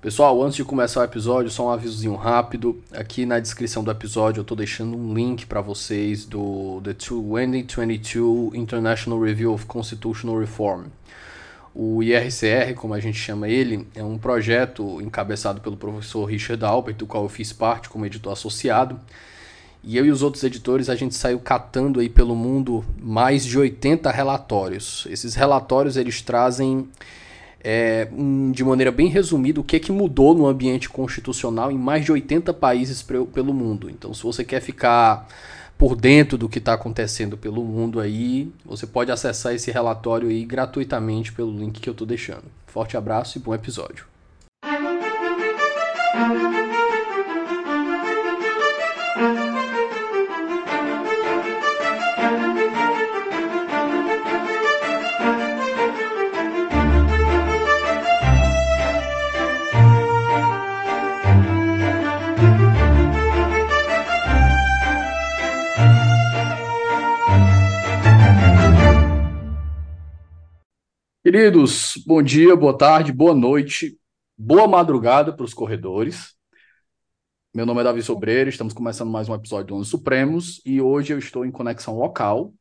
Pessoal, antes de começar o episódio, só um avisozinho rápido. Aqui na descrição do episódio eu estou deixando um link para vocês do The 2022 International Review of Constitutional Reform. O IRCR, como a gente chama ele, é um projeto encabeçado pelo professor Richard Albert, do qual eu fiz parte como editor associado. E eu e os outros editores, a gente saiu catando aí pelo mundo mais de 80 relatórios. Esses relatórios, eles trazem, é, de maneira bem resumida, o que, é que mudou no ambiente constitucional em mais de 80 países pelo mundo. Então, se você quer ficar por dentro do que está acontecendo pelo mundo aí, você pode acessar esse relatório aí gratuitamente pelo link que eu estou deixando. Forte abraço e bom episódio. Queridos, bom dia, boa tarde, boa noite, boa madrugada para os corredores. Meu nome é Davi Sobreiro, estamos começando mais um episódio do Anos Supremos e hoje eu estou em conexão local,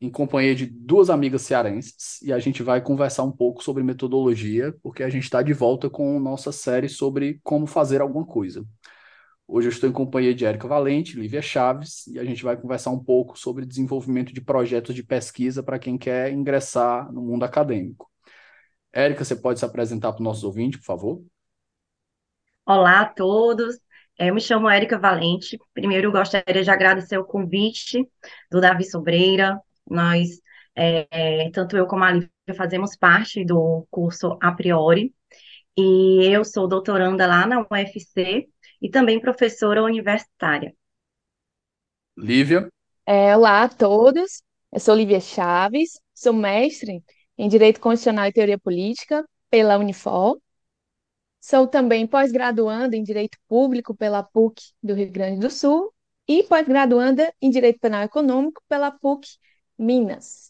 em companhia de duas amigas cearenses, e a gente vai conversar um pouco sobre metodologia, porque a gente está de volta com nossa série sobre como fazer alguma coisa. Hoje eu estou em companhia de Érica Valente, Lívia Chaves, e a gente vai conversar um pouco sobre desenvolvimento de projetos de pesquisa para quem quer ingressar no mundo acadêmico. Érica, você pode se apresentar para os nossos ouvintes, por favor? Olá a todos, é, eu me chamo Érica Valente. Primeiro, gostaria de agradecer o convite do Davi Sobreira. Nós, é, é, tanto eu como a Lívia, fazemos parte do curso A Priori, e eu sou doutoranda lá na UFC e também professora universitária. Lívia? É, olá a todos, eu sou Lívia Chaves, sou mestre em Direito Constitucional e Teoria Política pela Unifor. Sou também pós-graduanda em Direito Público pela PUC do Rio Grande do Sul e pós-graduanda em Direito Penal Econômico pela PUC Minas.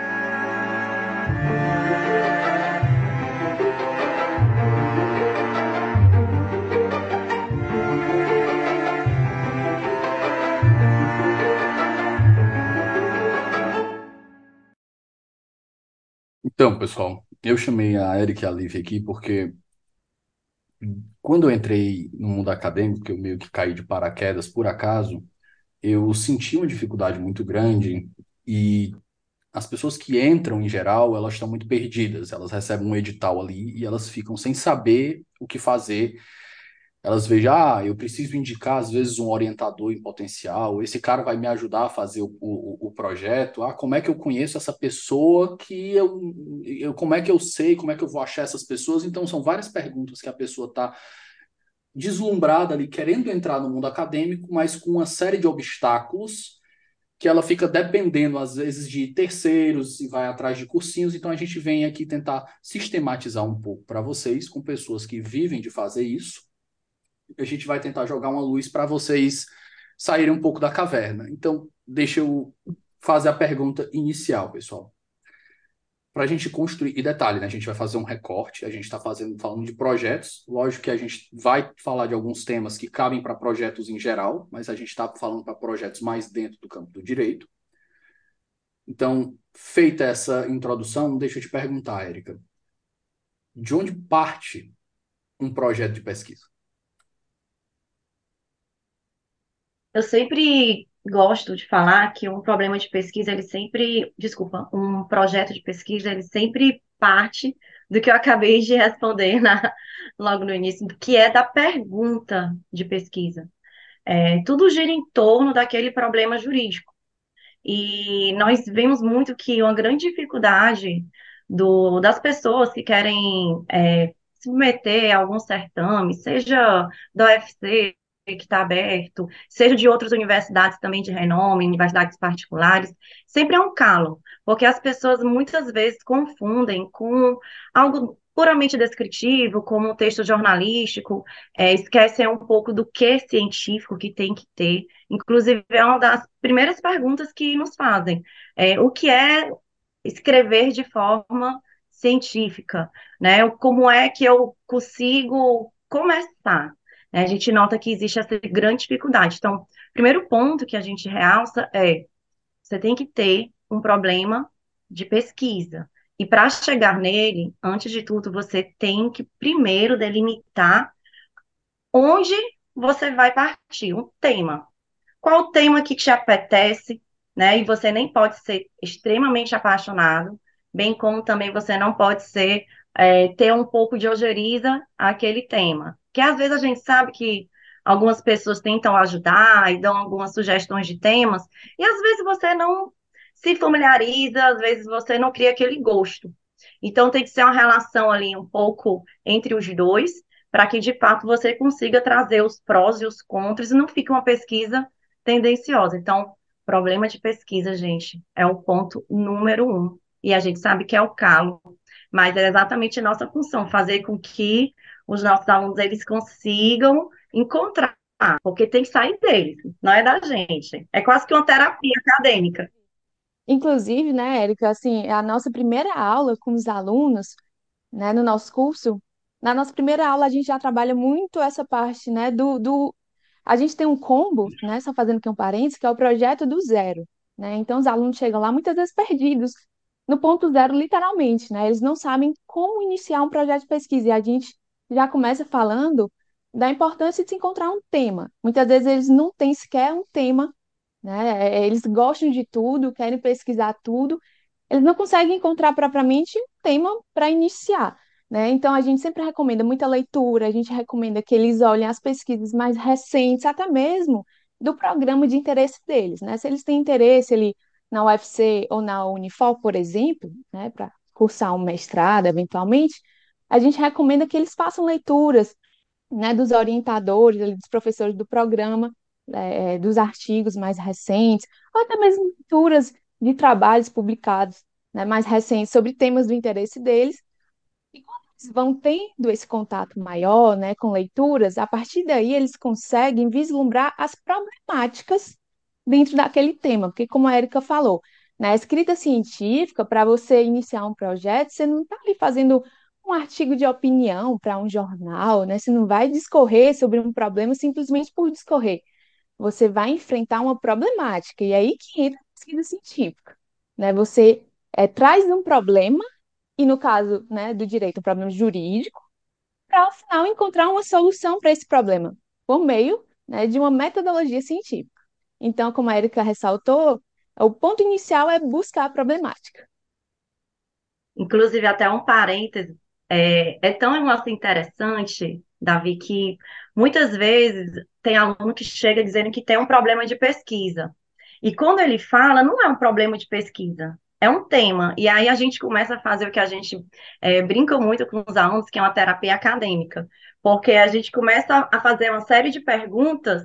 Então, pessoal, eu chamei a Erika e a Lívia aqui porque quando eu entrei no mundo acadêmico, que eu meio que caí de paraquedas por acaso, eu senti uma dificuldade muito grande e as pessoas que entram em geral, elas estão muito perdidas, elas recebem um edital ali e elas ficam sem saber o que fazer elas vejam, ah, eu preciso indicar às vezes um orientador em potencial, esse cara vai me ajudar a fazer o, o, o, projeto, ah, como é que eu conheço essa pessoa que eu, eu, como é que eu sei, como é que eu vou achar essas pessoas? Então são várias perguntas que a pessoa está deslumbrada ali, querendo entrar no mundo acadêmico, mas com uma série de obstáculos que ela fica dependendo às vezes de terceiros e vai atrás de cursinhos, então a gente vem aqui tentar sistematizar um pouco para vocês com pessoas que vivem de fazer isso a gente vai tentar jogar uma luz para vocês saírem um pouco da caverna. Então, deixa eu fazer a pergunta inicial, pessoal. para a gente construir. E detalhe, né? A gente vai fazer um recorte, a gente está fazendo falando de projetos. Lógico que a gente vai falar de alguns temas que cabem para projetos em geral, mas a gente está falando para projetos mais dentro do campo do direito. Então, feita essa introdução, deixa eu te perguntar, Érica, de onde parte um projeto de pesquisa? Eu sempre gosto de falar que um problema de pesquisa, ele sempre, desculpa, um projeto de pesquisa, ele sempre parte do que eu acabei de responder na, logo no início, que é da pergunta de pesquisa. É, tudo gira em torno daquele problema jurídico. E nós vemos muito que uma grande dificuldade do, das pessoas que querem é, submeter a algum certame, seja da UFC, que está aberto, seja de outras universidades também de renome, universidades particulares, sempre é um calo, porque as pessoas muitas vezes confundem com algo puramente descritivo, como um texto jornalístico, é, esquecem um pouco do que científico que tem que ter. Inclusive, é uma das primeiras perguntas que nos fazem. É, o que é escrever de forma científica, né? Como é que eu consigo começar? Né? A gente nota que existe essa grande dificuldade. Então, o primeiro ponto que a gente realça é você tem que ter um problema de pesquisa. E para chegar nele, antes de tudo, você tem que primeiro delimitar onde você vai partir, um tema. Qual o tema que te apetece, né? E você nem pode ser extremamente apaixonado, bem como também você não pode ser é, ter um pouco de ojeriza àquele tema. Porque às vezes a gente sabe que algumas pessoas tentam ajudar e dão algumas sugestões de temas, e às vezes você não se familiariza, às vezes você não cria aquele gosto. Então tem que ser uma relação ali um pouco entre os dois, para que de fato você consiga trazer os prós e os contras e não fique uma pesquisa tendenciosa. Então, problema de pesquisa, gente, é o ponto número um. E a gente sabe que é o calo, mas é exatamente a nossa função, fazer com que os nossos alunos eles consigam encontrar, porque tem que sair deles, não é da gente. É quase que uma terapia acadêmica. Inclusive, né, Érica, assim, a nossa primeira aula com os alunos, né, no nosso curso, na nossa primeira aula a gente já trabalha muito essa parte, né, do, do... A gente tem um combo, né, só fazendo aqui um parênteses, que é o projeto do zero, né? Então os alunos chegam lá muitas vezes perdidos, no ponto zero, literalmente, né? Eles não sabem como iniciar um projeto de pesquisa e a gente já começa falando da importância de se encontrar um tema. Muitas vezes eles não têm sequer um tema, né? É, eles gostam de tudo, querem pesquisar tudo, eles não conseguem encontrar propriamente um tema para iniciar. Né? Então, a gente sempre recomenda muita leitura, a gente recomenda que eles olhem as pesquisas mais recentes, até mesmo do programa de interesse deles. Né? Se eles têm interesse ali na UFC ou na Unifol, por exemplo, né, para cursar um mestrado eventualmente, a gente recomenda que eles façam leituras né, dos orientadores, dos professores do programa, é, é, dos artigos mais recentes, ou até mesmo leituras de trabalhos publicados né, mais recentes sobre temas do interesse deles. E quando eles vão tendo esse contato maior né, com leituras, a partir daí eles conseguem vislumbrar as problemáticas dentro daquele tema, porque como a Erika falou, na escrita científica, para você iniciar um projeto, você não está ali fazendo um artigo de opinião para um jornal, né? Você não vai discorrer sobre um problema simplesmente por discorrer. Você vai enfrentar uma problemática, e aí que entra a pesquisa científica. Né? Você é, traz um problema, e no caso né, do direito, um problema jurídico, para ao final encontrar uma solução para esse problema, por meio né, de uma metodologia científica. Então, como a Erika ressaltou, o ponto inicial é buscar a problemática. Inclusive, até um parêntese, é, é tão assim, interessante, Davi, que muitas vezes tem aluno que chega dizendo que tem um problema de pesquisa. E quando ele fala, não é um problema de pesquisa, é um tema. E aí a gente começa a fazer o que a gente é, brinca muito com os alunos, que é uma terapia acadêmica. Porque a gente começa a fazer uma série de perguntas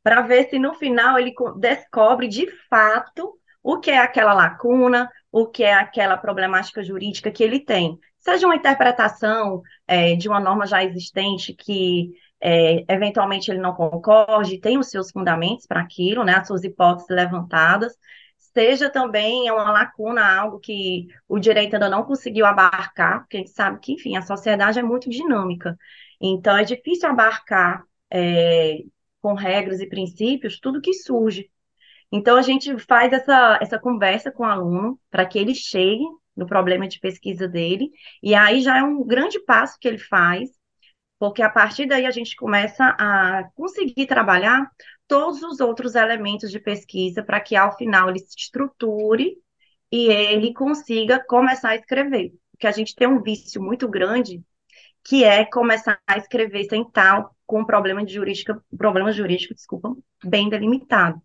para ver se no final ele descobre de fato o que é aquela lacuna, o que é aquela problemática jurídica que ele tem. Seja uma interpretação é, de uma norma já existente que é, eventualmente ele não concorde, tem os seus fundamentos para aquilo, né, as suas hipóteses levantadas, seja também uma lacuna, algo que o direito ainda não conseguiu abarcar, porque a gente sabe que, enfim, a sociedade é muito dinâmica. Então, é difícil abarcar é, com regras e princípios tudo que surge. Então, a gente faz essa, essa conversa com o aluno para que ele chegue no problema de pesquisa dele, e aí já é um grande passo que ele faz, porque a partir daí a gente começa a conseguir trabalhar todos os outros elementos de pesquisa para que ao final ele se estruture e ele consiga começar a escrever. Porque a gente tem um vício muito grande que é começar a escrever sem estar com problema de jurídica, problema jurídico, desculpa, bem delimitado.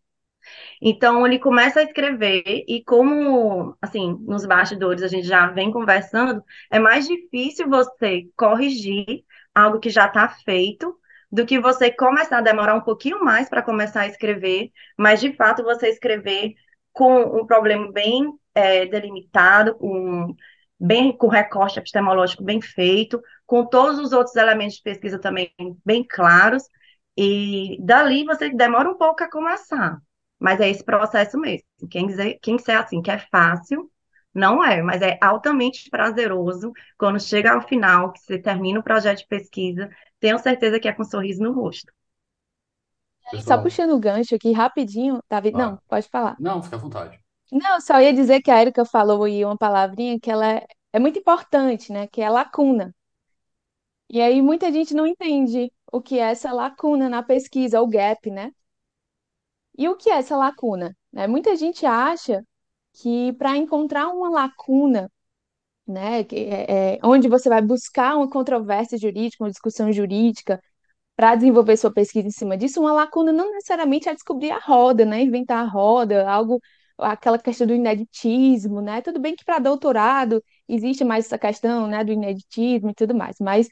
Então ele começa a escrever e como, assim, nos bastidores a gente já vem conversando, é mais difícil você corrigir algo que já está feito do que você começar a demorar um pouquinho mais para começar a escrever, mas de fato você escrever com um problema bem é, delimitado, um, bem com recorte epistemológico bem feito, com todos os outros elementos de pesquisa também bem claros, e dali você demora um pouco a começar. Mas é esse processo mesmo. Quem dizer, quem disser assim que é fácil, não é, mas é altamente prazeroso quando chega ao final, que você termina o projeto de pesquisa, tenho certeza que é com um sorriso no rosto. Só puxando o gancho aqui rapidinho, David. Não, Ah, pode falar. não, fica à vontade. Não, só ia dizer que a Erika falou aí uma palavrinha que ela é, é muito importante, né? Que é lacuna. E aí muita gente não entende o que é essa lacuna na pesquisa, ou gap, né? E o que é essa lacuna? né? Muita gente acha que para encontrar uma lacuna, né, que é, é onde você vai buscar uma controvérsia jurídica, uma discussão jurídica, para desenvolver sua pesquisa em cima disso, uma lacuna não necessariamente é descobrir a roda, né, inventar a roda, algo, aquela questão do ineditismo, né? Tudo bem que para doutorado existe mais essa questão, né, do ineditismo e tudo mais, mas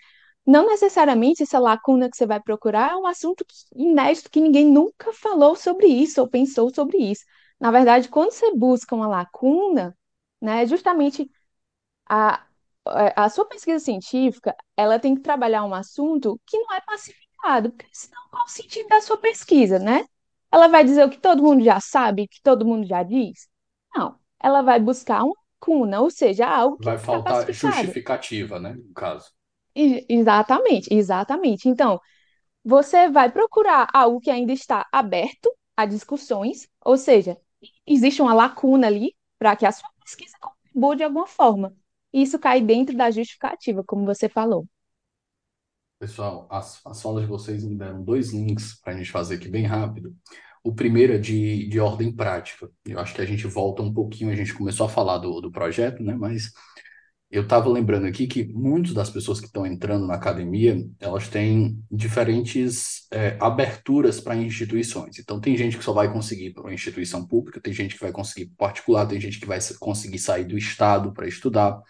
não necessariamente essa lacuna que você vai procurar é um assunto inédito que ninguém nunca falou sobre isso ou pensou sobre isso. Na verdade, quando você busca uma lacuna, né, justamente a, a sua pesquisa científica, ela tem que trabalhar um assunto que não é pacificado, porque senão qual o sentido da sua pesquisa, né? Ela vai dizer o que todo mundo já sabe, que todo mundo já diz? Não, ela vai buscar uma lacuna, ou seja, algo que Vai faltar justificativa, né, no caso. E- Exatamente, exatamente. Então, você vai procurar algo que ainda está aberto a discussões, ou seja, existe uma lacuna ali para que a sua pesquisa contribua de alguma forma. Isso cai dentro da justificativa, como você falou. Pessoal, as, as falas de vocês me deram dois links para a gente fazer aqui bem rápido. O primeiro é de, de ordem prática. Eu acho que a gente volta um pouquinho, a gente começou a falar do, do projeto, né? Mas eu estava lembrando aqui que muitas das pessoas que estão entrando na academia, elas têm diferentes é, aberturas para instituições. Então, tem gente que só vai conseguir para uma instituição pública, tem gente que vai conseguir particular, tem gente que vai conseguir sair do estado para estudar.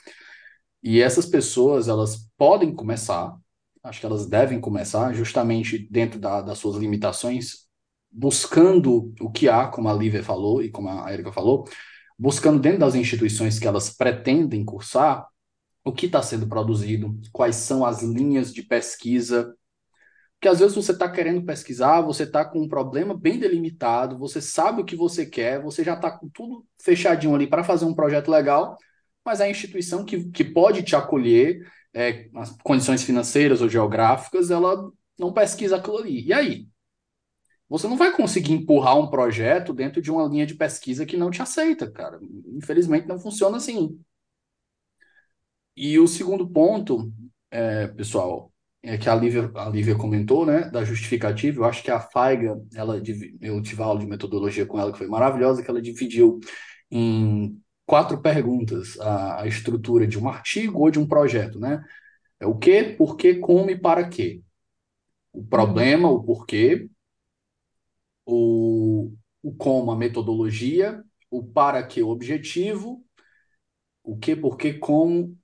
E essas pessoas, elas podem começar, acho que elas devem começar, justamente dentro da, das suas limitações, buscando o que há, como a Lívia falou e como a Erika falou, buscando dentro das instituições que elas pretendem cursar, o que está sendo produzido, quais são as linhas de pesquisa. Porque às vezes você está querendo pesquisar, você está com um problema bem delimitado, você sabe o que você quer, você já está com tudo fechadinho ali para fazer um projeto legal, mas a instituição que, que pode te acolher, é, as condições financeiras ou geográficas, ela não pesquisa aquilo ali. E aí? Você não vai conseguir empurrar um projeto dentro de uma linha de pesquisa que não te aceita, cara. Infelizmente não funciona assim. E o segundo ponto, é, pessoal, é que a Lívia, a Lívia comentou, né, da justificativa. Eu acho que a Faiga, ela, eu tive aula de metodologia com ela que foi maravilhosa, que ela dividiu em quatro perguntas a, a estrutura de um artigo ou de um projeto, né? É o que, por quê, como e para quê. O problema, o porquê, o, o como, a metodologia, o para quê, o objetivo, o que, por quê, como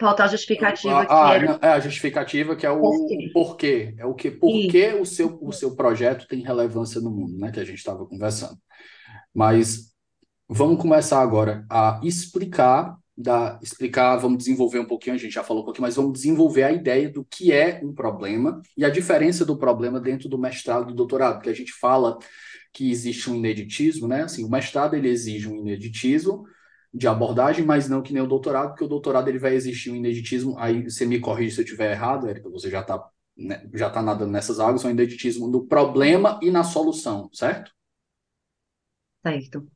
Falta a justificativa que Ah, era é a justificativa que é o, por quê. o porquê. É o que, por Isso. que o seu, o seu projeto tem relevância no mundo, né? Que a gente estava conversando. Mas vamos começar agora a explicar, da, explicar, vamos desenvolver um pouquinho, a gente já falou um pouquinho, mas vamos desenvolver a ideia do que é um problema e a diferença do problema dentro do mestrado e do doutorado, porque a gente fala que existe um ineditismo, né? Assim, o mestrado ele exige um ineditismo de abordagem, mas não que nem o doutorado, porque o doutorado ele vai existir um ineditismo. Aí você me corrige se eu estiver errado, Érica, você já está né, já tá nadando nessas águas, é um ineditismo no problema e na solução, certo? Certo.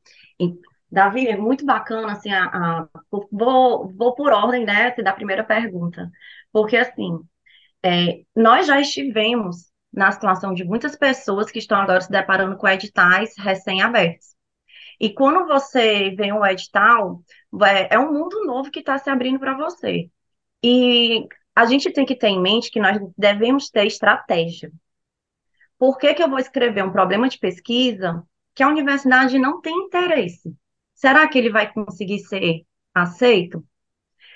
Davi, é muito bacana, assim, a, a, vou, vou por ordem, né, da primeira pergunta, porque, assim, é, nós já estivemos na situação de muitas pessoas que estão agora se deparando com editais recém-abertos. E quando você vê um edital, é, é um mundo novo que está se abrindo para você. E a gente tem que ter em mente que nós devemos ter estratégia. Por que, que eu vou escrever um problema de pesquisa que a universidade não tem interesse? Será que ele vai conseguir ser aceito?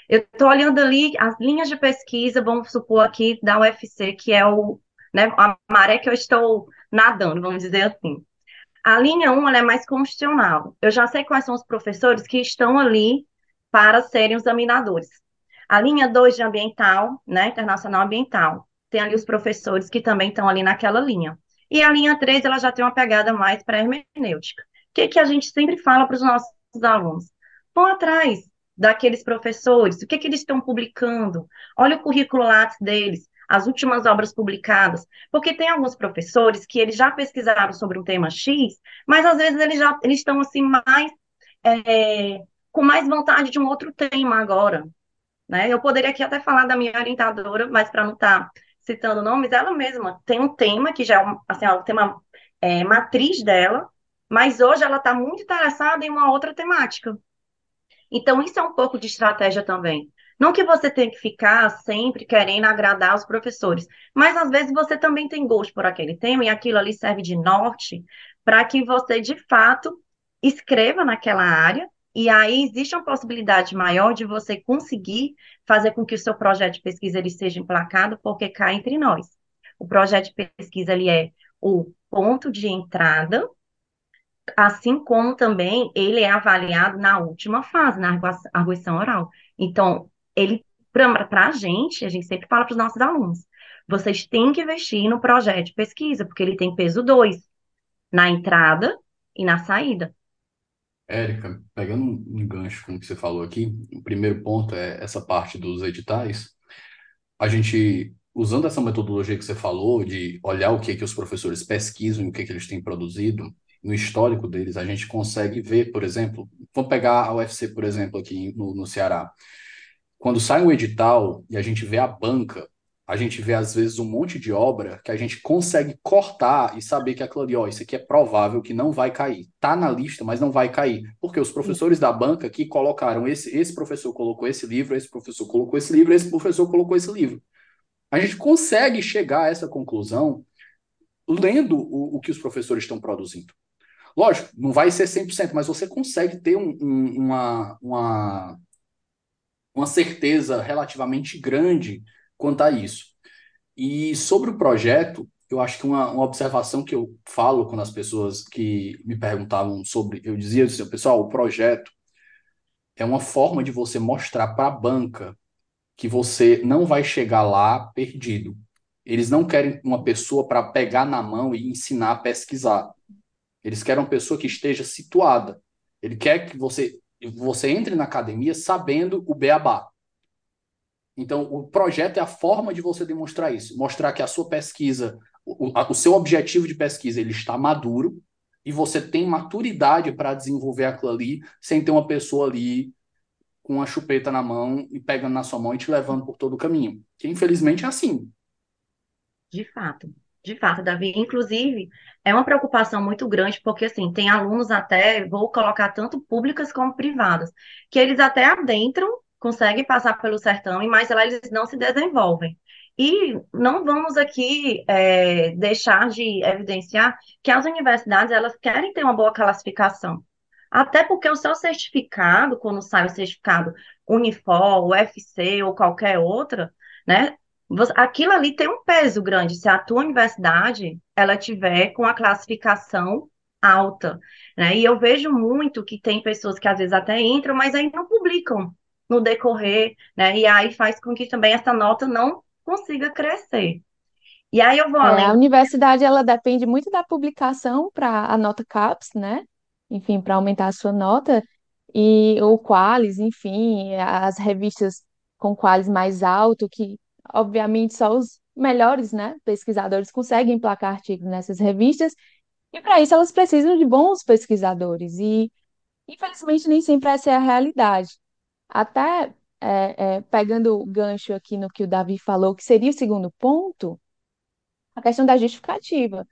Eu estou olhando ali as linhas de pesquisa, vamos supor aqui da UFC, que é o, né, a maré que eu estou nadando, vamos dizer assim. A linha 1 é mais constitucional. Eu já sei quais são os professores que estão ali para serem os examinadores. A linha 2 de ambiental, né, internacional ambiental, tem ali os professores que também estão ali naquela linha. E a linha 3, ela já tem uma pegada mais para hermenêutica. O que, que a gente sempre fala para os nossos alunos? Vão atrás daqueles professores, o que, que eles estão publicando, olha o currículo Lattes deles, as últimas obras publicadas, porque tem alguns professores que eles já pesquisaram sobre um tema X, mas às vezes eles já eles estão assim mais é, com mais vontade de um outro tema agora, né? Eu poderia aqui até falar da minha orientadora, mas para não estar tá citando nomes, ela mesma tem um tema que já é um, assim, é um tema é, matriz dela, mas hoje ela está muito interessada em uma outra temática. Então, isso é um pouco de estratégia também. Não que você tenha que ficar sempre querendo agradar os professores, mas às vezes você também tem gosto por aquele tema e aquilo ali serve de norte para que você, de fato, escreva naquela área e aí existe uma possibilidade maior de você conseguir fazer com que o seu projeto de pesquisa ele seja emplacado, porque cá entre nós. O projeto de pesquisa ele é o ponto de entrada assim como também ele é avaliado na última fase, na arguição oral. Então, ele, para a gente, a gente sempre fala para os nossos alunos, vocês têm que investir no projeto de pesquisa, porque ele tem peso 2, na entrada e na saída. Érica, pegando um gancho com o que você falou aqui, o primeiro ponto é essa parte dos editais. A gente, usando essa metodologia que você falou, de olhar o que, que os professores pesquisam e o que, que eles têm produzido, no histórico deles, a gente consegue ver, por exemplo, vamos pegar a UFC, por exemplo, aqui no, no Ceará. Quando sai um edital e a gente vê a banca, a gente vê às vezes um monte de obra que a gente consegue cortar e saber que aquilo ali, ó, isso aqui é provável que não vai cair. Tá na lista, mas não vai cair. Porque os professores da banca que colocaram esse, esse professor colocou esse livro, esse professor colocou esse livro, esse professor colocou esse livro. A gente consegue chegar a essa conclusão lendo o, o que os professores estão produzindo. Lógico, não vai ser 100%, mas você consegue ter um, um, uma, uma, uma certeza relativamente grande quanto a isso. E sobre o projeto, eu acho que uma, uma observação que eu falo quando as pessoas que me perguntavam sobre, eu dizia assim, pessoal, o projeto é uma forma de você mostrar para a banca que você não vai chegar lá perdido. Eles não querem uma pessoa para pegar na mão e ensinar a pesquisar. Eles querem uma pessoa que esteja situada. Ele quer que você você entre na academia sabendo o beabá. Então, o projeto é a forma de você demonstrar isso, mostrar que a sua pesquisa, o, o seu objetivo de pesquisa, ele está maduro e você tem maturidade para desenvolver aquilo ali, sem ter uma pessoa ali com uma chupeta na mão e pegando na sua mão e te levando por todo o caminho. Que infelizmente é assim. De fato. De fato, Davi. Inclusive, é uma preocupação muito grande, porque, assim, tem alunos até, vou colocar tanto públicas como privadas, que eles até adentram, conseguem passar pelo sertão, mas lá eles não se desenvolvem. E não vamos aqui é, deixar de evidenciar que as universidades, elas querem ter uma boa classificação. Até porque o seu certificado, quando sai o certificado Unifor, UFC ou qualquer outra, né, aquilo ali tem um peso grande. Se a tua universidade ela tiver com a classificação alta, né? E eu vejo muito que tem pessoas que às vezes até entram, mas aí não publicam no decorrer, né? E aí faz com que também essa nota não consiga crescer. E aí eu vou É, a além. universidade ela depende muito da publicação para a nota CAPES, né? Enfim, para aumentar a sua nota e o Qualis, enfim, as revistas com Qualis mais alto, que obviamente só os melhores, né, pesquisadores conseguem emplacar artigos nessas revistas, e para isso elas precisam de bons pesquisadores e infelizmente nem sempre essa é a realidade. Até é, é, pegando o gancho aqui no que o Davi falou, que seria o segundo ponto, a questão da justificativa.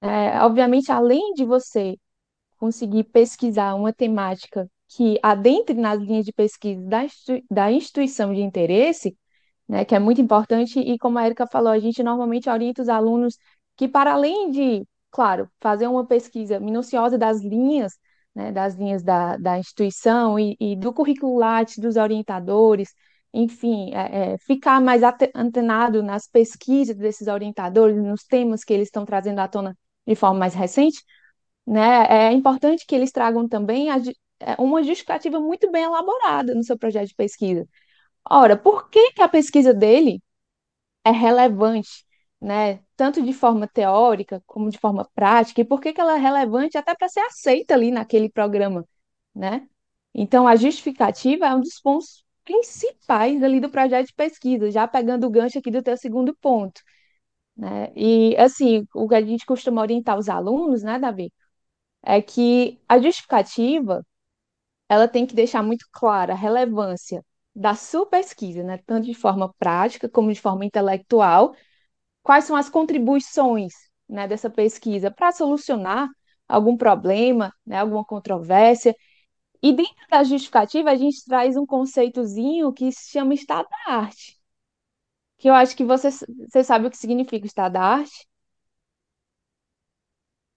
É, obviamente, além de você conseguir pesquisar uma temática que adentre nas linhas de pesquisa da instituição de interesse, né, que é muito importante, e como a Erika falou, a gente normalmente orienta os alunos que, para além de, claro, fazer uma pesquisa minuciosa das linhas, né, das linhas da, da instituição e, e do currículo Lattes, dos orientadores, enfim, é, é, ficar mais antenado nas pesquisas desses orientadores, nos temas que eles estão trazendo à tona de forma mais recente, né, é importante que eles tragam também a é, uma justificativa muito bem elaborada no seu projeto de pesquisa. Ora, por que que a pesquisa dele é relevante, né? Tanto de forma teórica como de forma prática, e por que que ela é relevante até para ser aceita ali naquele programa, né? Então, a justificativa é um dos pontos principais ali do projeto de pesquisa, já pegando o gancho aqui do teu segundo ponto, né? E, assim, o que a gente costuma orientar os alunos, né, Davi, é que a justificativa ela tem que deixar muito clara a relevância da sua pesquisa, né, tanto de forma prática como de forma intelectual, quais são as contribuições, né, dessa pesquisa para solucionar algum problema, né, alguma controvérsia. E dentro da justificativa, a gente traz um conceitozinho que se chama estado da arte, que eu acho que você, você sabe o que significa o estado da arte.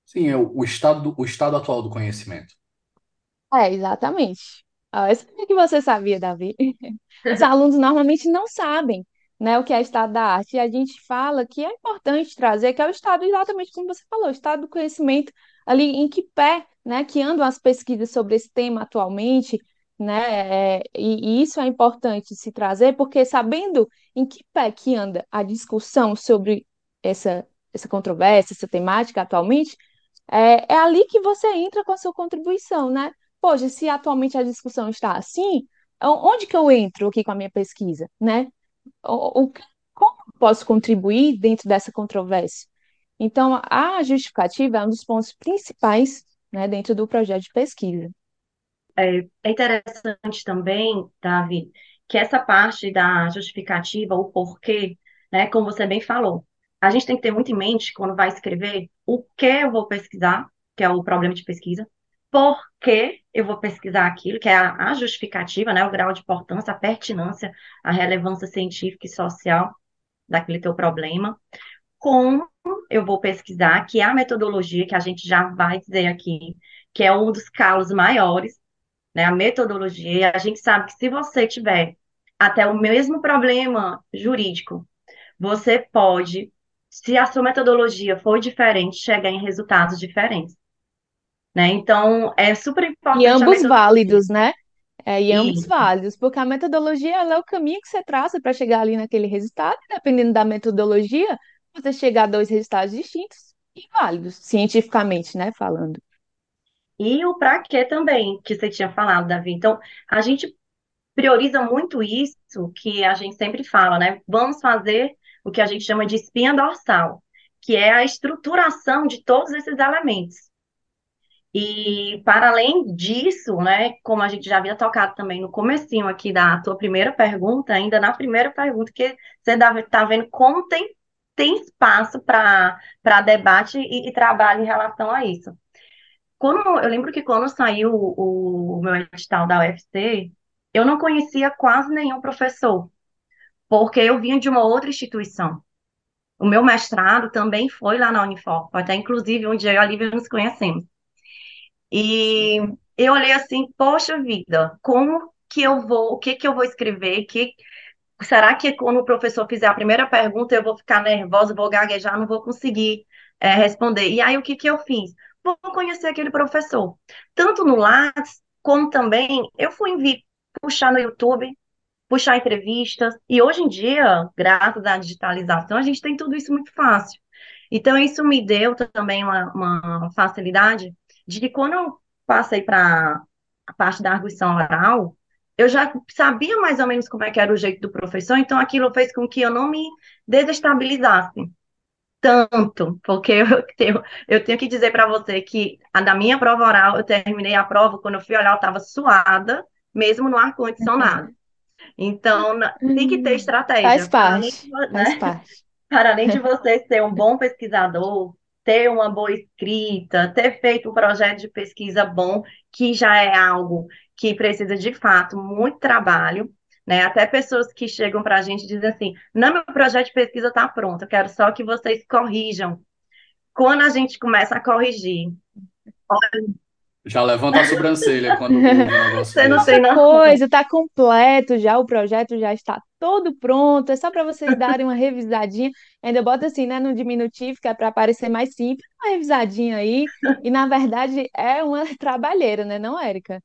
Sim, é o, o estado, do- o estado atual do conhecimento. É, exatamente. Ah, eu sabia que você sabia, Davi. Os alunos normalmente não sabem, né, o que é estado da arte. E a gente fala que é importante trazer, que é o estado, exatamente como você falou, o estado do conhecimento ali em que pé, né, que andam as pesquisas sobre esse tema atualmente, né, é, e, e isso é importante se trazer, porque sabendo em que pé que anda a discussão sobre essa, essa controvérsia, essa temática atualmente, é, é ali que você entra com a sua contribuição, né? Poxa, se atualmente a discussão está assim, onde que eu entro aqui com a minha pesquisa, né? O, o- como posso contribuir dentro dessa controvérsia? Então, a justificativa é um dos pontos principais, né, dentro do projeto de pesquisa. É, é interessante também, Davi, que essa parte da justificativa, o porquê, né, como você bem falou, a gente tem que ter muito em mente quando vai escrever o que eu vou pesquisar, que é o problema de pesquisa, por que eu vou pesquisar aquilo, que é a, a justificativa, né, o grau de importância, a pertinência, a relevância científica e social daquele teu problema, como eu vou pesquisar, que é a metodologia que a gente já vai dizer aqui, que é um dos calos maiores né? A metodologia, a gente sabe que se você tiver até o mesmo problema jurídico, você pode, se a sua metodologia for diferente, chegar em resultados diferentes, né? Então, é super E importante a ambos válidos, né? É, e ambos E, válidos, porque a metodologia ela é o caminho que você traça para chegar ali naquele resultado, e dependendo da metodologia, você chegar a dois resultados distintos e válidos, cientificamente, né, falando. e o para quê também, que você tinha falado, Davi. Então, a gente prioriza muito isso que a gente sempre fala, né? Vamos fazer o que a gente chama de espinha dorsal, que é a estruturação de todos esses elementos. E para além disso, né, como a gente já havia tocado também no comecinho aqui da tua primeira pergunta, ainda na primeira pergunta, que você está vendo como tem, tem espaço para debate e, e trabalho em relação a isso. Quando, eu lembro que quando saiu o, o meu edital da UFC, eu não conhecia quase nenhum professor, porque eu vinha de uma outra instituição. O meu mestrado também foi lá na Unifor, até inclusive dia eu e a Lívia nos conhecemos. E eu olhei assim, poxa vida, como que eu vou, o que que eu vou escrever? Que, será que quando o professor fizer a primeira pergunta eu vou ficar nervosa, vou gaguejar, não vou conseguir é, responder? E aí o que que eu fiz? Vou conhecer aquele professor. Tanto no Lattes, como também eu fui puxar no YouTube, puxar entrevistas. E hoje em dia, graças à digitalização, a gente tem tudo isso muito fácil. Então, isso me deu também uma, uma facilidade de que quando eu passei para a parte da arguição oral, eu já sabia mais ou menos como é que era o jeito do professor, então aquilo fez com que eu não me desestabilizasse tanto, porque eu tenho, eu tenho que dizer para você que a da minha prova oral, eu terminei a prova, quando eu fui olhar, eu estava suada, mesmo no ar-condicionado. Então, tem que ter Hum, estratégia. Faz Para além parte, vo- faz né? parte. Para além de você ser um bom pesquisador, ter uma boa escrita, ter feito um projeto de pesquisa bom, que já é algo que precisa de fato muito trabalho, né? Até pessoas que chegam para a gente dizem assim: não, meu projeto de pesquisa está pronto, eu quero só que vocês corrijam. Quando a gente começa a corrigir, Já levanta a sobrancelha quando ouve um negócio você não tem coisa, está completo já, o projeto já está todo pronto, é só para vocês darem uma revisadinha. Ainda bota assim, né, no diminutivo, que é para parecer mais simples, uma revisadinha aí. E na verdade é uma trabalheira, né, não, Érica?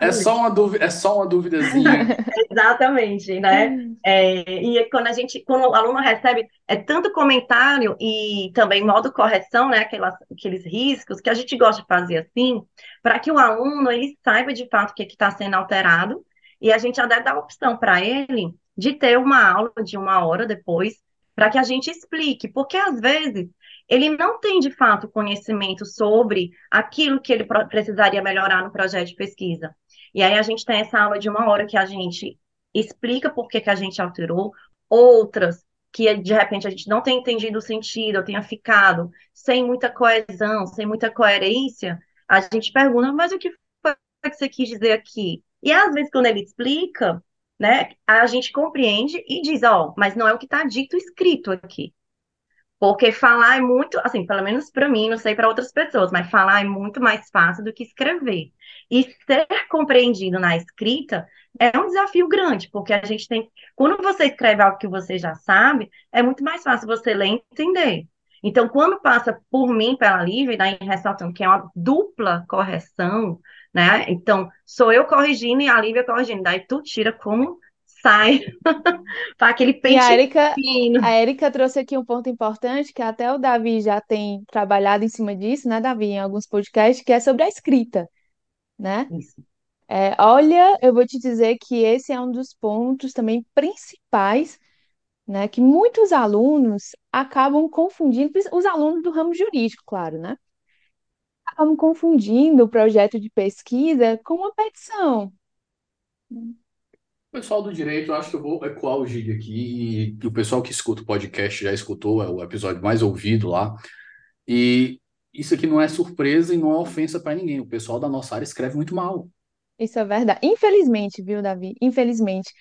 É só uma dúvida, é só uma duvidazinha. Exatamente, né? É, e quando a gente, quando o aluno recebe é tanto comentário e também modo correção, né? Aquelas, aqueles riscos que a gente gosta de fazer assim, para que o aluno ele saiba de fato o que está sendo alterado, e a gente até dá a opção para ele de ter uma aula de uma hora depois, para que a gente explique, porque às vezes ele não tem de fato conhecimento sobre aquilo que ele precisaria melhorar no projeto de pesquisa. E aí a gente tem essa aula de uma hora que a gente explica por que a gente alterou, outras que de repente a gente não tem entendido o sentido, eu tenha ficado sem muita coesão, sem muita coerência, a gente pergunta, mas o que foi que você quis dizer aqui? E às vezes quando ele explica, né, a gente compreende e diz, ó, mas não é o que está dito escrito aqui. Porque falar é muito, assim, pelo menos para mim, não sei para outras pessoas, mas falar é muito mais fácil do que escrever. E ser compreendido na escrita é um desafio grande, porque a gente tem, quando você escreve algo que você já sabe, é muito mais fácil você ler e entender. Então, quando passa por mim, pela Lívia, e daí ressaltando que é uma dupla correção, né? Então, sou eu corrigindo e a Lívia corrigindo, daí tu tira como sai, para aquele E a pente Érica, fino. a Érica trouxe aqui um ponto importante, que até o Davi já tem trabalhado em cima disso, né, Davi, em alguns podcasts, que é sobre a escrita, né? Isso. É, olha, eu vou te dizer que esse é um dos pontos também principais, né, que muitos alunos acabam confundindo, os alunos do ramo jurídico, claro, né? Acabam confundindo o projeto de pesquisa com uma petição. O pessoal do direito, eu acho que eu vou ecoar o Giga aqui, e o pessoal que escuta o podcast já escutou, é o episódio mais ouvido lá. E isso aqui não é surpresa e não é ofensa para ninguém. O pessoal da nossa área escreve muito mal. Isso é verdade. Infelizmente, viu, Davi? Infelizmente.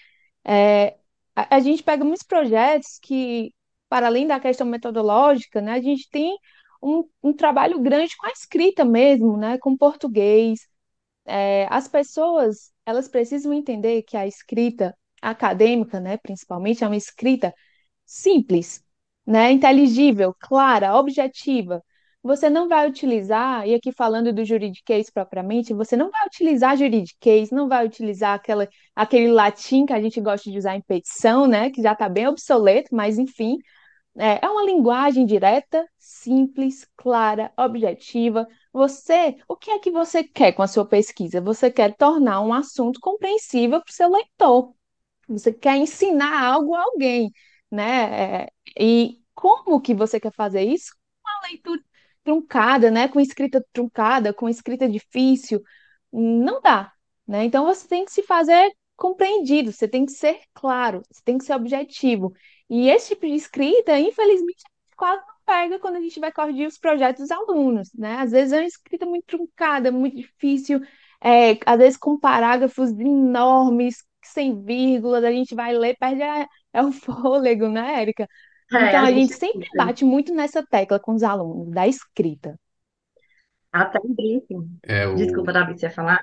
É, a, gente pega muitos projetos que, para além da questão metodológica, né, a gente tem um, um trabalho grande com a escrita mesmo, né, com português. É, as pessoas, elas precisam entender que a escrita acadêmica, né, principalmente, é uma escrita simples, né, inteligível, clara, objetiva. Você não vai utilizar, e aqui falando do juridiquês propriamente, você não vai utilizar juridiquês, não vai utilizar aquela, aquele latim que a gente gosta de usar em petição, né, que já está bem obsoleto, mas enfim, é, é uma linguagem direta, simples, clara, objetiva. Você, o que é que você quer com a sua pesquisa? Você quer tornar um assunto compreensível para o seu leitor. Você quer ensinar algo a alguém, né? É, e como que você quer fazer isso? Com uma leitura truncada, né? Com escrita truncada, com escrita difícil, não dá, né? Então você tem que se fazer compreendido, você tem que ser claro, você tem que ser objetivo. E esse tipo de escrita, infelizmente, quase não pega quando a gente vai corrigir os projetos dos alunos, né? Às vezes é uma escrita muito truncada, muito difícil, é, às vezes com parágrafos enormes, sem vírgulas, a gente vai ler, perde a- é o fôlego, né, Érica? É, Então a a gente gente sempre bate muito nessa tecla com os alunos, da escrita. até brinca. É Desculpa, o. Davi, você ia falar?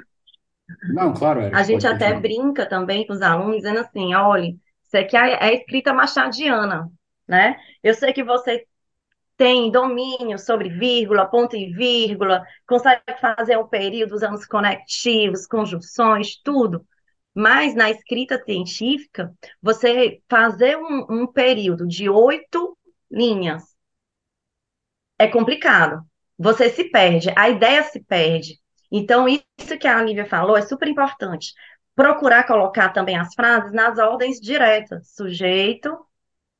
Não, claro, A gente pode até continuar. brinca também com os alunos, dizendo assim: olha, isso aqui é, é escrita machadiana, né? Eu sei que você tem domínio sobre vírgula, ponto e vírgula, consegue fazer um período usando os conectivos, conjunções, tudo. Mas na escrita científica, você fazer um, um período de oito linhas é complicado. Você se perde, a ideia se perde. Então, isso que a Lívia falou é super importante. Procurar colocar também as frases nas ordens diretas: sujeito,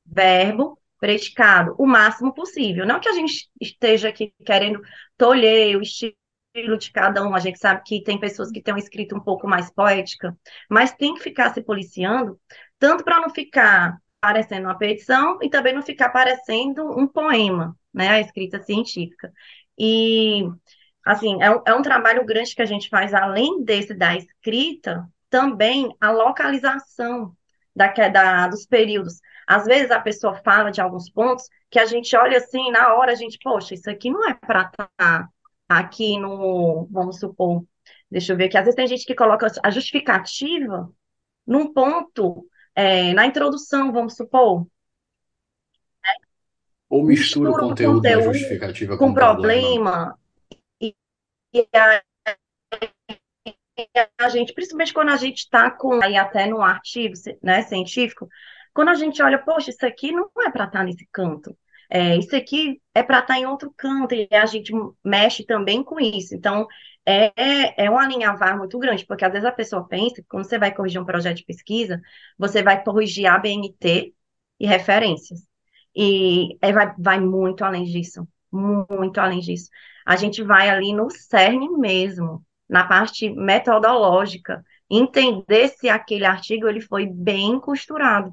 verbo, predicado, o máximo possível. Não que a gente esteja aqui querendo tolher o estilo de cada um, a gente sabe que tem pessoas que têm uma escrita um pouco mais poética, mas tem que ficar se policiando, tanto para não ficar parecendo uma petição e também não ficar parecendo um poema, né, a escrita científica. E, assim, é um, é um trabalho grande que a gente faz, além desse da escrita, também a localização da, da, dos períodos. Às vezes a pessoa fala de alguns pontos que a gente olha assim, na hora a gente, poxa, isso aqui não é para estar tá aqui no, vamos supor, deixa eu ver aqui, às vezes tem gente que coloca a justificativa num ponto, é, na introdução, vamos supor. Ou mistura, mistura o conteúdo, conteúdo da justificativa com, com problema. problema e, e a, a gente, principalmente quando a gente está com, aí até no artigo né, científico, quando a gente olha, poxa, isso aqui não é para estar tá nesse canto. É, isso aqui é para estar tá em outro canto, e a gente mexe também com isso. Então, é, é um alinhavar muito grande, porque às vezes a pessoa pensa que quando você vai corrigir um projeto de pesquisa, você vai corrigir ABNT e referências. E é, vai, vai muito além disso, muito além disso. A gente vai ali no cerne mesmo, na parte metodológica, entender se aquele artigo ele foi bem costurado.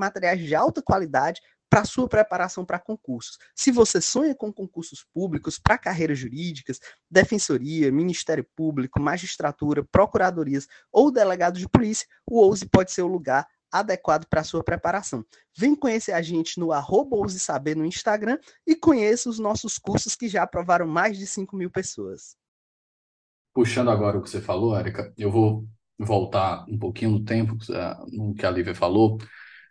materiais de alta qualidade para sua preparação para concursos. Se você sonha com concursos públicos para carreiras jurídicas, defensoria, Ministério Público, magistratura, procuradorias ou delegado de polícia, o OUSE pode ser o lugar adequado para sua preparação. Vem conhecer a gente no arroba Saber no Instagram e conheça os nossos cursos que já aprovaram mais de 5 mil pessoas. Puxando agora o que você falou, Érica, eu vou voltar um pouquinho no tempo, no que a Lívia falou,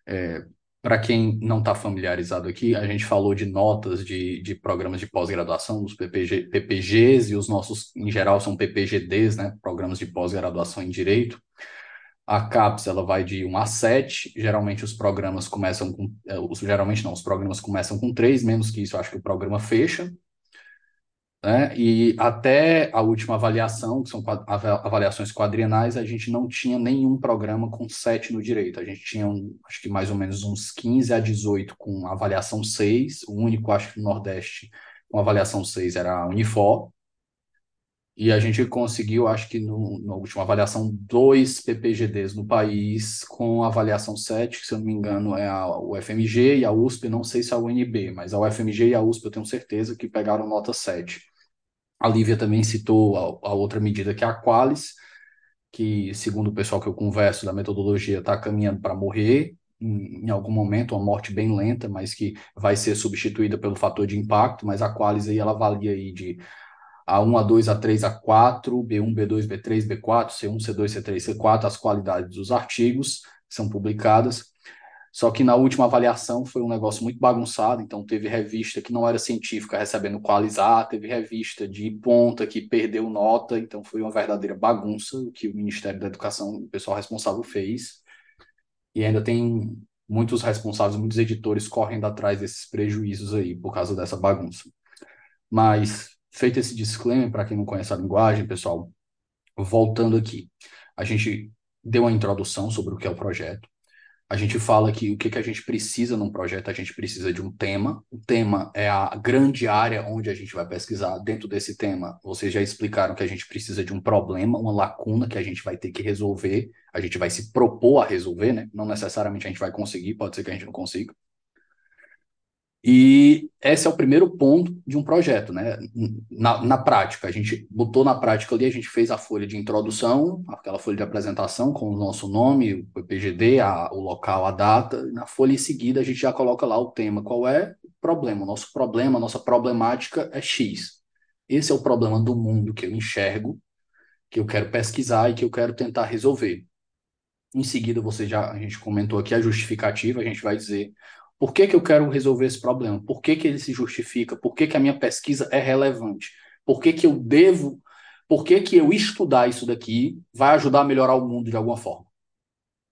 é, para quem não está familiarizado aqui, a gente falou de notas de, de programas de pós-graduação, os PPG, PPGs, e os nossos, em geral, são PPGDs, né? Programas de pós-graduação em Direito. A CAPES, ela vai de 1 a 7, geralmente os programas começam com, é, geralmente não, os programas começam com 3, menos que isso, acho que o programa fecha, né? E até a última avaliação, que são avaliações quadrienais, a gente não tinha nenhum programa com 7 no direito. A gente tinha, um, acho que mais ou menos uns 15 a 18 com avaliação 6. O único, acho que no Nordeste, com avaliação 6 era a Unifor. E a gente conseguiu, acho que no, na última avaliação, dois PPGDs no país com avaliação 7, que se eu não me engano é a UFMG e a USP, não sei se é a UNB, mas a UFMG e a USP eu tenho certeza que pegaram nota 7. A Lívia também citou a, a outra medida que é a Qualis, que, segundo o pessoal que eu converso da metodologia, está caminhando para morrer em, em, algum momento, uma morte bem lenta, mas que vai ser substituída pelo fator de impacto, mas a Qualis aí ela avalia aí de A1, A2, A3, A4, B1, B2, B3, B4, C1, C2, C3, C4, as qualidades dos artigos são publicadas. Só que na última avaliação foi um negócio muito bagunçado, então teve revista que não era científica recebendo qualizar, teve revista de ponta que perdeu nota, então foi uma verdadeira bagunça o que o Ministério da Educação, o pessoal responsável fez. E ainda tem muitos responsáveis, muitos editores correndo atrás desses prejuízos aí por causa dessa bagunça. Mas feito esse disclaimer para quem não conhece a linguagem, pessoal, voltando aqui, a gente deu uma introdução sobre o que é o projeto a gente fala que o que, que a gente precisa num projeto, a gente precisa de um tema. O tema é a grande área onde a gente vai pesquisar. Dentro desse tema, vocês já explicaram que a gente precisa de um problema, uma lacuna que a gente vai ter que resolver. A gente vai se propor a resolver, né? Não necessariamente a gente vai conseguir, pode ser que a gente não consiga. E esse é o primeiro ponto de um projeto, né? Na, na prática, a gente botou na prática ali, a gente fez a folha de introdução, aquela folha de apresentação com o nosso nome, o PGD, a, o local, a data. Na folha em seguida, a gente já coloca lá o tema. Qual é o problema? O nosso problema, a nossa problemática é X. Esse é o problema do mundo que eu enxergo, que eu quero pesquisar e que eu quero tentar resolver. Em seguida, você já, a gente comentou aqui a justificativa, a gente vai dizer por que, que eu quero resolver esse problema? Por que, que ele se justifica? Por que, que a minha pesquisa é relevante? Por que, que eu devo, por que, que eu estudar isso daqui vai ajudar a melhorar o mundo de alguma forma?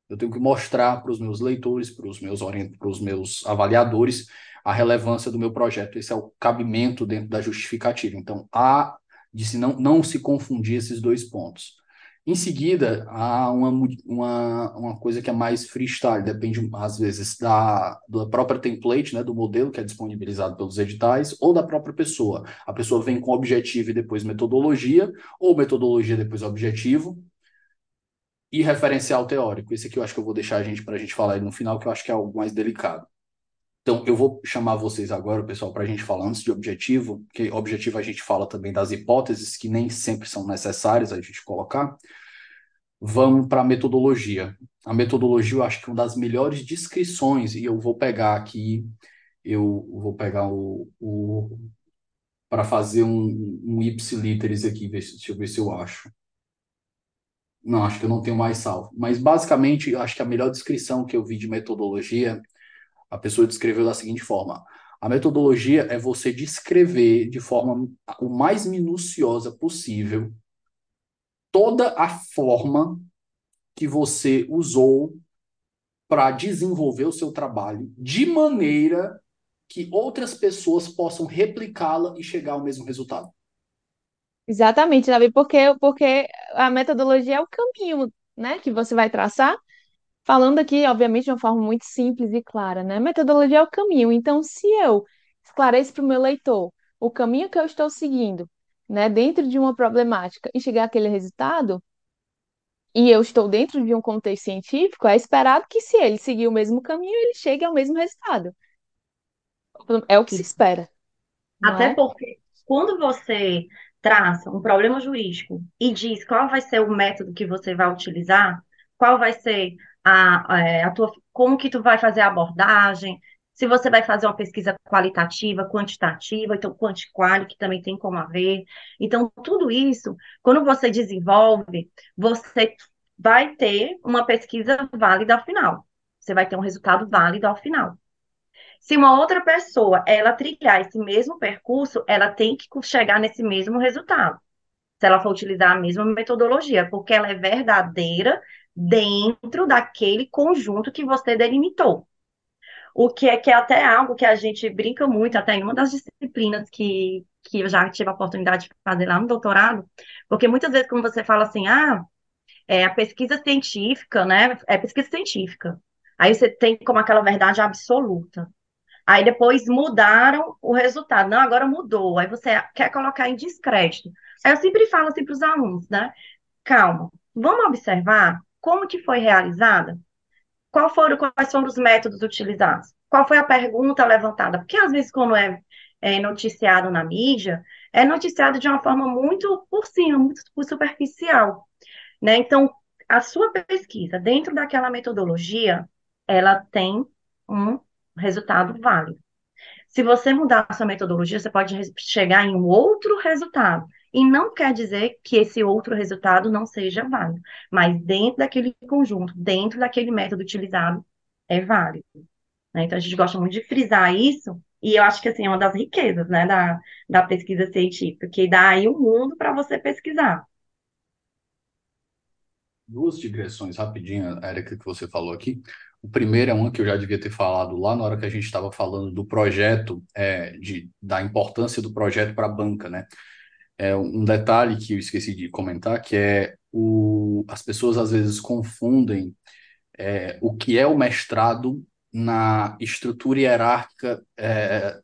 Eu tenho que mostrar para os meus leitores, para os meus os meus avaliadores, a relevância do meu projeto. Esse é o cabimento dentro da justificativa. Então, há de se não, não se confundir esses dois pontos. Em seguida, há uma, uma, uma coisa que é mais freestyle, depende às vezes da, da própria template, né, do modelo que é disponibilizado pelos editais, ou da própria pessoa. A pessoa vem com objetivo e depois metodologia, ou metodologia depois objetivo, e referencial teórico. Esse aqui eu acho que eu vou deixar a gente para a gente falar aí no final, que eu acho que é algo mais delicado. Então, eu vou chamar vocês agora, pessoal, para a gente falar antes de objetivo, que objetivo a gente fala também das hipóteses, que nem sempre são necessárias a gente colocar. Vamos para a metodologia. A metodologia, eu acho que é uma das melhores descrições, e eu vou pegar aqui, eu vou pegar o, o para fazer um, um ipsiliteris aqui, deixa eu ver se eu acho. Não, acho que eu não tenho mais salvo. Mas, basicamente, eu acho que a melhor descrição que eu vi de metodologia a pessoa descreveu da seguinte forma: a metodologia é você descrever de forma o mais minuciosa possível toda a forma que você usou para desenvolver o seu trabalho, de maneira que outras pessoas possam replicá-la e chegar ao mesmo resultado. Exatamente, Davi, porque, porque a metodologia é o caminho, né, que você vai traçar Falando aqui, obviamente, de uma forma muito simples e clara, né? Metodologia é o caminho. Então, se eu esclareço para o meu leitor o caminho que eu estou seguindo, né, dentro de uma problemática e chegar àquele resultado, e eu estou dentro de um contexto científico, é esperado que se ele seguir o mesmo caminho, ele chegue ao mesmo resultado. É o que se espera. Até é? porque quando você traça um problema jurídico e diz qual vai ser o método que você vai utilizar, qual vai ser a, a, é, a tua, como que tu vai fazer a abordagem, se você vai fazer uma pesquisa qualitativa, quantitativa, então quanti-quali, que também tem como haver. Então, tudo isso, quando você desenvolve, você vai ter uma pesquisa válida ao final. Você vai ter um resultado válido ao final. Se uma outra pessoa, ela trilhar esse mesmo percurso, ela tem que chegar nesse mesmo resultado. Se ela for utilizar a mesma metodologia, porque ela é verdadeira dentro daquele conjunto que você delimitou. O que é que é até algo que a gente brinca muito, até em uma das disciplinas que, que eu já tive a oportunidade de fazer lá no doutorado, porque muitas vezes quando você fala assim, ah, é a pesquisa científica, né? É pesquisa científica. Aí você tem como aquela verdade absoluta. Aí depois mudaram o resultado. Não, agora mudou. Aí você quer colocar em descrédito. Aí eu sempre falo assim para os alunos, né? Calma, vamos observar como que foi realizada? Qual foram, quais foram os métodos utilizados? Qual foi a pergunta levantada? Porque às vezes, quando é, é noticiado na mídia, é noticiado de uma forma muito por cima, muito superficial. Né? Então, a sua pesquisa, dentro daquela metodologia, ela tem um resultado válido. Se você mudar a sua metodologia, você pode chegar em um outro resultado. E não quer dizer que esse outro resultado não seja válido, mas dentro daquele conjunto, dentro daquele método utilizado, é válido. Né? Então, a gente gosta muito de frisar isso, e eu acho que assim, é uma das riquezas né, da, da pesquisa científica, que dá aí um mundo para você pesquisar. Duas digressões rapidinho, Érica, que você falou aqui. O primeiro é uma que eu já devia ter falado lá na hora que a gente estava falando do projeto, é, de, da importância do projeto para a banca, né? É um detalhe que eu esqueci de comentar, que é o, as pessoas às vezes confundem é, o que é o mestrado na estrutura hierárquica é,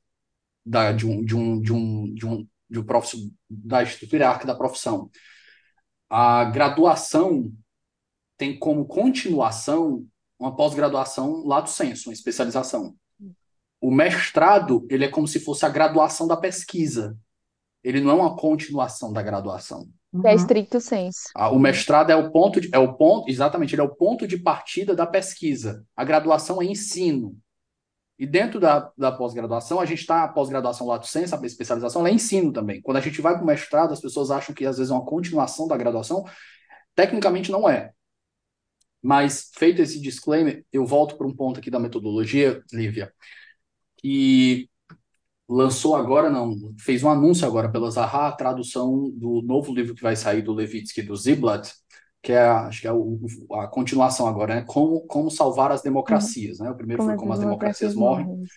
da, de um, de um, de um, de um, de um prof, da estrutura hierárquica da profissão. A graduação tem como continuação uma pós-graduação lato sensu, uma especialização. O mestrado, ele é como se fosse a graduação da pesquisa. Ele não é uma continuação da graduação. É Uhum. estricto senso. O mestrado é o ponto de, é o ponto, exatamente, ele é o ponto de partida da pesquisa. A graduação é ensino. E dentro da, da pós-graduação, a gente está, a pós-graduação lato sensu, a especialização, ela é ensino também. Quando a gente vai para o mestrado, as pessoas acham que às vezes é uma continuação da graduação. Tecnicamente não é. Mas, feito esse disclaimer, eu volto para um ponto aqui da metodologia, Lívia, que lançou agora, não, fez um anúncio agora pela Zaha, a tradução do novo livro que vai sair do Levitsky do Ziblatt, que é, a- acho que é o- a continuação agora, né? Como, como salvar as democracias, né? O primeiro Como foi como as democracias democracias morrem. morrem.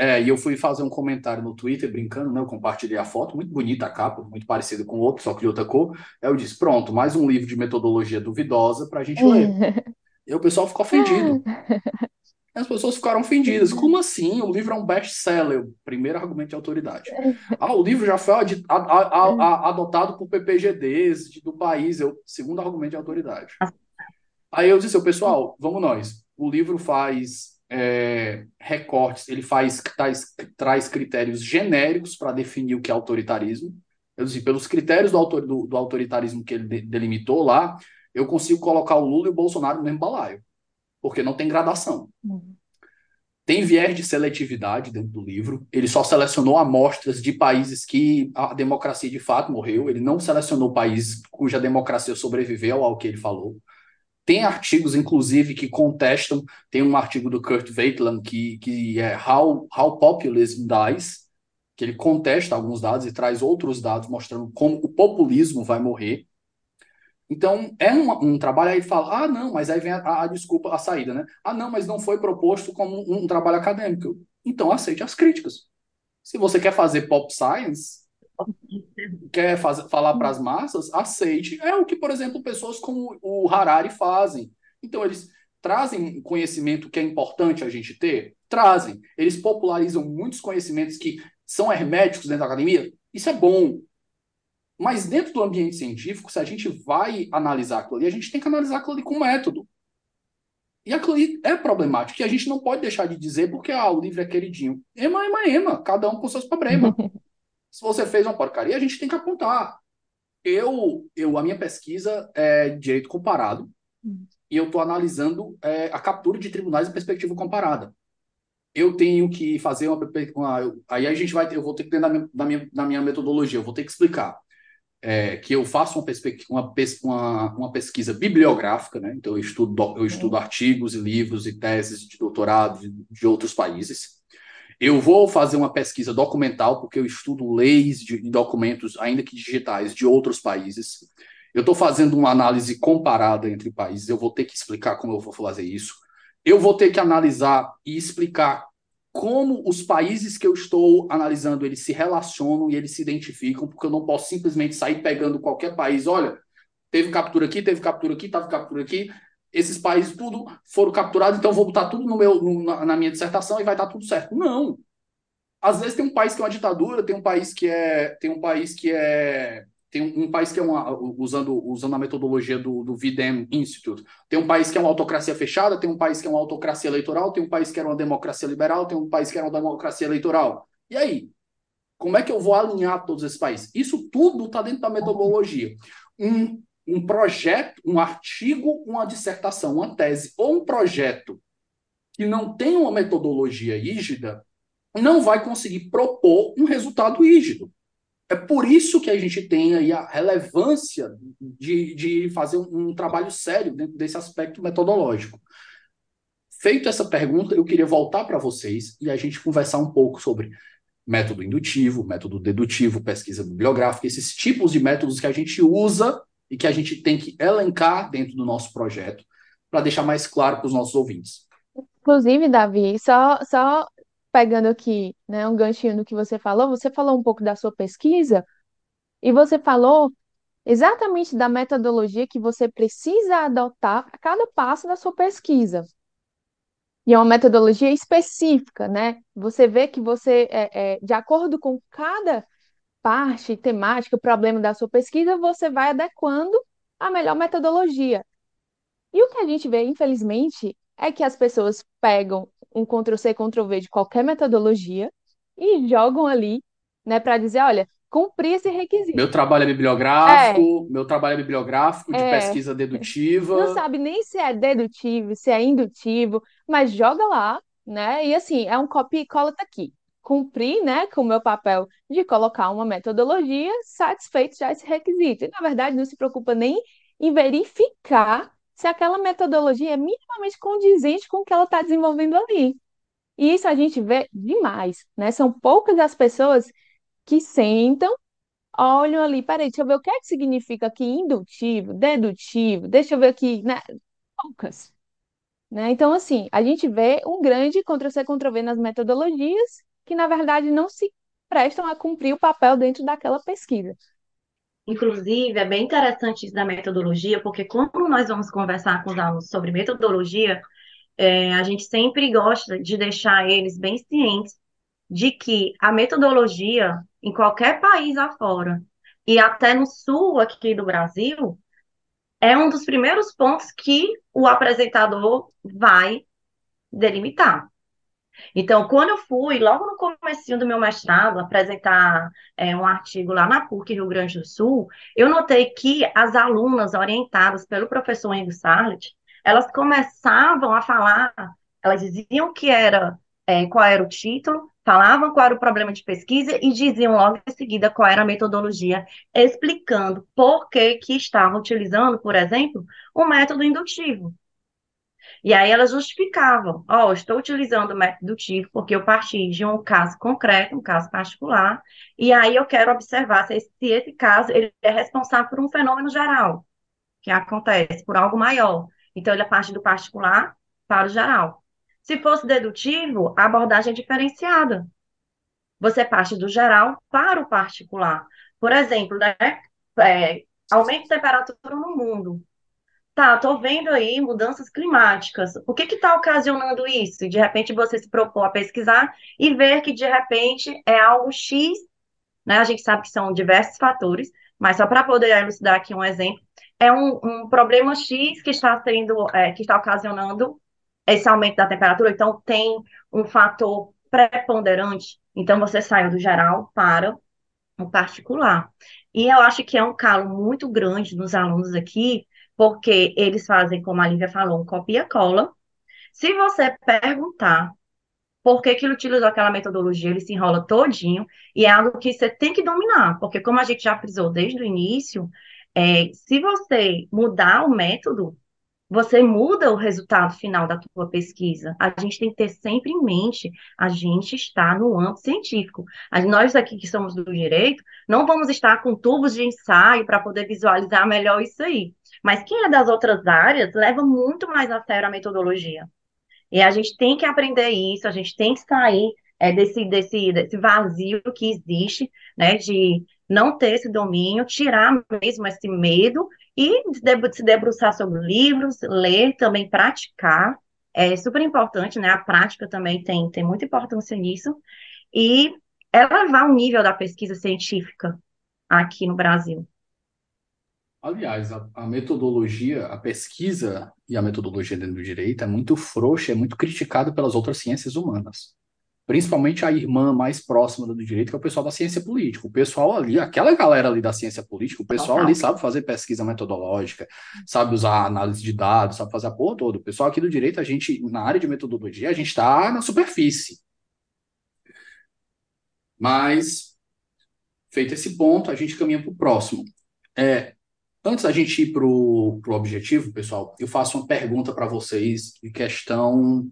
É, e eu fui fazer um comentário no Twitter, brincando, né? Eu compartilhei a foto, muito bonita a capa, muito parecida com o outro, só que de outra cor. Aí eu disse, pronto, mais um livro de metodologia duvidosa para a gente ler. E o pessoal ficou ofendido. As pessoas ficaram ofendidas. Como assim? O livro é um best-seller. Primeiro argumento de autoridade. Ah, o livro já foi adi- a- a- a- a- adotado por PPGDs de- do país. Eu, segundo argumento de autoridade. Aí eu disse, "Ô, pessoal, vamos nós. O livro faz é, recortes, ele faz traz, traz critérios genéricos para definir o que é autoritarismo. Eu disse, pelos critérios do, autor, do, do autoritarismo que ele de- delimitou lá, eu consigo colocar o Lula e o Bolsonaro no mesmo balaio, porque não tem gradação. Tem viés de seletividade dentro do livro. Ele só selecionou amostras de países que a democracia de fato morreu. Ele não selecionou países cuja democracia sobreviveu ao que ele falou. Tem artigos, inclusive, que contestam. Tem um artigo do Kurt Weitland que, que é How, How Populism Dies, que ele contesta alguns dados e traz outros dados mostrando como o populismo vai morrer. Então, é um, um trabalho aí fala, ah, não, mas aí vem a, a, desculpa, a saída, né? Ah, não, mas não foi proposto como um, um trabalho acadêmico. Então, aceite as críticas. Se você quer fazer pop science, quer fazer, falar para as massas, aceite. É o que, por exemplo, pessoas como o Harari fazem. Então, eles trazem conhecimento que é importante a gente ter? Trazem. Eles popularizam muitos conhecimentos que são herméticos dentro da academia? Isso é bom. Mas dentro do ambiente científico, se a gente vai analisar aquilo ali, a gente tem que analisar aquilo ali com método. E aquilo ali é problemático, e a gente não pode deixar de dizer porque ah, o livro é queridinho. Ema, ema, ema, cada um com seus problemas. se você fez uma porcaria, a gente tem que apontar. Eu, eu a minha pesquisa é direito comparado, e eu estou analisando é, a captura de tribunais em perspectiva comparada. Eu tenho que fazer uma, uma. Aí a gente vai. Eu vou ter que ter na minha, na minha, na minha metodologia, eu vou ter que explicar é, que eu faço uma, uma, uma, uma, pesquisa bibliográfica, né? então eu estudo, eu estudo artigos e livros e teses de doutorado de, de, outros países. Eu vou fazer uma pesquisa documental, porque eu estudo leis de, de documentos, ainda que digitais, de outros países. Eu estou fazendo uma análise comparada entre países, eu vou ter que explicar como eu vou fazer isso. Eu vou ter que analisar e explicar como os países que eu estou analisando eles se relacionam e eles se identificam, porque eu não posso simplesmente sair pegando qualquer país. Olha, teve captura aqui, teve captura aqui, teve captura aqui. Esses países tudo foram capturados, então vou botar tudo no meu, no, na minha dissertação e vai dar tudo certo. Não. Às vezes tem um país que é uma ditadura, tem um país que é, tem um país que é tem um, um, país que é uma, usando, usando a metodologia do, do VDEM Institute, tem um país que é uma autocracia fechada, tem um país que é uma autocracia eleitoral, tem um país que é uma democracia liberal, tem um país que é uma democracia eleitoral. E aí? Como é que eu vou alinhar todos esses países? Isso tudo está dentro da metodologia. Um, um projeto, um artigo, uma dissertação, uma tese ou um projeto que não tem uma metodologia rígida não vai conseguir propor um resultado rígido. É por isso que a gente tem aí a relevância de, de fazer um, um, trabalho sério dentro desse aspecto metodológico. Feito essa pergunta, eu queria voltar para vocês e a gente conversar um pouco sobre método indutivo, método dedutivo, pesquisa bibliográfica, esses tipos de métodos que a gente usa e que a gente tem que elencar dentro do nosso projeto para deixar mais claro para os nossos ouvintes. Inclusive, Davi, só, só pegando aqui, né, um ganchinho no que você falou, você falou um pouco da sua pesquisa e você falou exatamente da metodologia que você precisa adotar para cada passo da sua pesquisa. E é uma metodologia específica, né? Você vê que você, é, é, de acordo com cada parte temática, problema da sua pesquisa, você vai adequando a melhor metodologia. E o que a gente vê, infelizmente, é que as pessoas pegam um Ctrl-C, Ctrl-V de qualquer metodologia e jogam ali, né, para dizer, olha, cumprir esse requisito. Meu trabalho é bibliográfico, meu trabalho é bibliográfico, de É. pesquisa Não dedutiva. sabe nem se é dedutivo, se é indutivo, mas joga lá, né? E assim, é um copia e cola tá aqui. Cumprir, né, com o meu papel de colocar uma metodologia, satisfeito já esse requisito. E, na verdade, não se preocupa nem em verificar se aquela metodologia é minimamente condizente com o que ela está desenvolvendo ali. E isso a gente vê demais, né? São poucas as pessoas que sentam, olham ali, peraí, deixa eu ver o que é que significa aqui indutivo, dedutivo, deixa eu ver aqui, né? Poucas, né? Então, assim, a gente vê um grande Ctrl-C, Ctrl-V nas metodologias que, na verdade, não se prestam a cumprir o papel dentro daquela pesquisa. Inclusive, é bem interessante isso da metodologia, porque quando nós vamos conversar com os alunos sobre metodologia, é, a gente sempre gosta de deixar eles bem cientes de que a metodologia, em qualquer país afora, e até no sul aqui do Brasil, é um dos primeiros pontos que o apresentador vai delimitar. Então, quando eu fui, logo no comecinho do meu mestrado, apresentar é, um artigo lá na PUC Rio Grande do Sul, eu notei que as alunas orientadas pelo professor Henry Sarlet, elas começavam a falar, elas diziam que era, é, qual era o título, falavam qual era o problema de pesquisa e diziam logo em seguida qual era a metodologia, explicando por que que estavam utilizando, por exemplo, o método indutivo. E aí elas justificavam, ó, estou utilizando o método indutivo porque eu parti de um caso concreto, um caso particular, e aí eu quero observar se esse, se esse caso ele é responsável por um fenômeno geral, que acontece, por algo maior. Então ele parte do particular para o geral. Se fosse dedutivo, a abordagem é diferenciada. Você parte do geral para o particular. Por exemplo, né, é, aumento de temperatura no mundo. Tá, tô vendo aí mudanças climáticas. O que está ocasionando isso? E de repente você se propor a pesquisar e ver que de repente é algo X, né? A gente sabe que são diversos fatores, mas só para poder elucidar aqui um exemplo, é um, um problema X que está sendo, é, que está ocasionando esse aumento da temperatura. Então tem um fator preponderante. Então você saiu do geral para o particular. E eu acho que é um calo muito grande nos alunos aqui porque eles fazem, como a Lívia falou, um copia-cola. Se você perguntar por que, que ele utilizou aquela metodologia, ele se enrola todinho, e é algo que você tem que dominar, porque como a gente já frisou desde o início, é, se você mudar o método, você muda o resultado final da tua pesquisa. A gente tem que ter sempre em mente, a gente está no âmbito científico. Nós aqui que somos do direito, não vamos estar com tubos de ensaio para poder visualizar melhor isso aí. Mas quem é das outras áreas leva muito mais a sério a metodologia. E a gente tem que aprender isso, a gente tem que sair é, desse, desse, desse vazio que existe, né, de não ter esse domínio, tirar mesmo esse medo e se debru- se debruçar sobre livros, ler, também praticar. É super importante, né? A prática também tem, tem muita importância nisso. E elevar o nível da pesquisa científica aqui no Brasil. Aliás, a, a metodologia, a pesquisa e a metodologia dentro do direito é muito frouxa, é muito criticado pelas outras ciências humanas. Principalmente a irmã mais próxima do direito, que é o pessoal da ciência política. O pessoal ali, aquela galera ali da ciência política, o pessoal ali sabe fazer pesquisa metodológica, sabe usar análise de dados, sabe fazer a porra toda. O pessoal aqui do direito, a gente, na área de metodologia, a gente está na superfície. Mas, feito esse ponto, a gente caminha para o próximo. É, Antes da gente ir para o objetivo, pessoal, eu faço uma pergunta para vocês de questão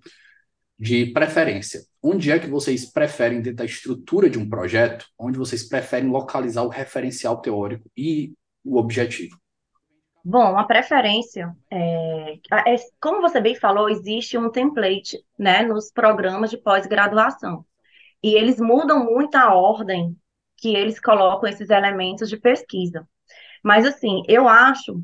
de preferência. Onde é que vocês preferem, dentro da estrutura de um projeto, onde vocês preferem localizar o referencial teórico e o objetivo? Bom, a preferência, é, é- como você bem falou, existe um template, né, nos programas de pós-graduação. E eles mudam muito a ordem que eles colocam esses elementos de pesquisa. Mas, assim, eu acho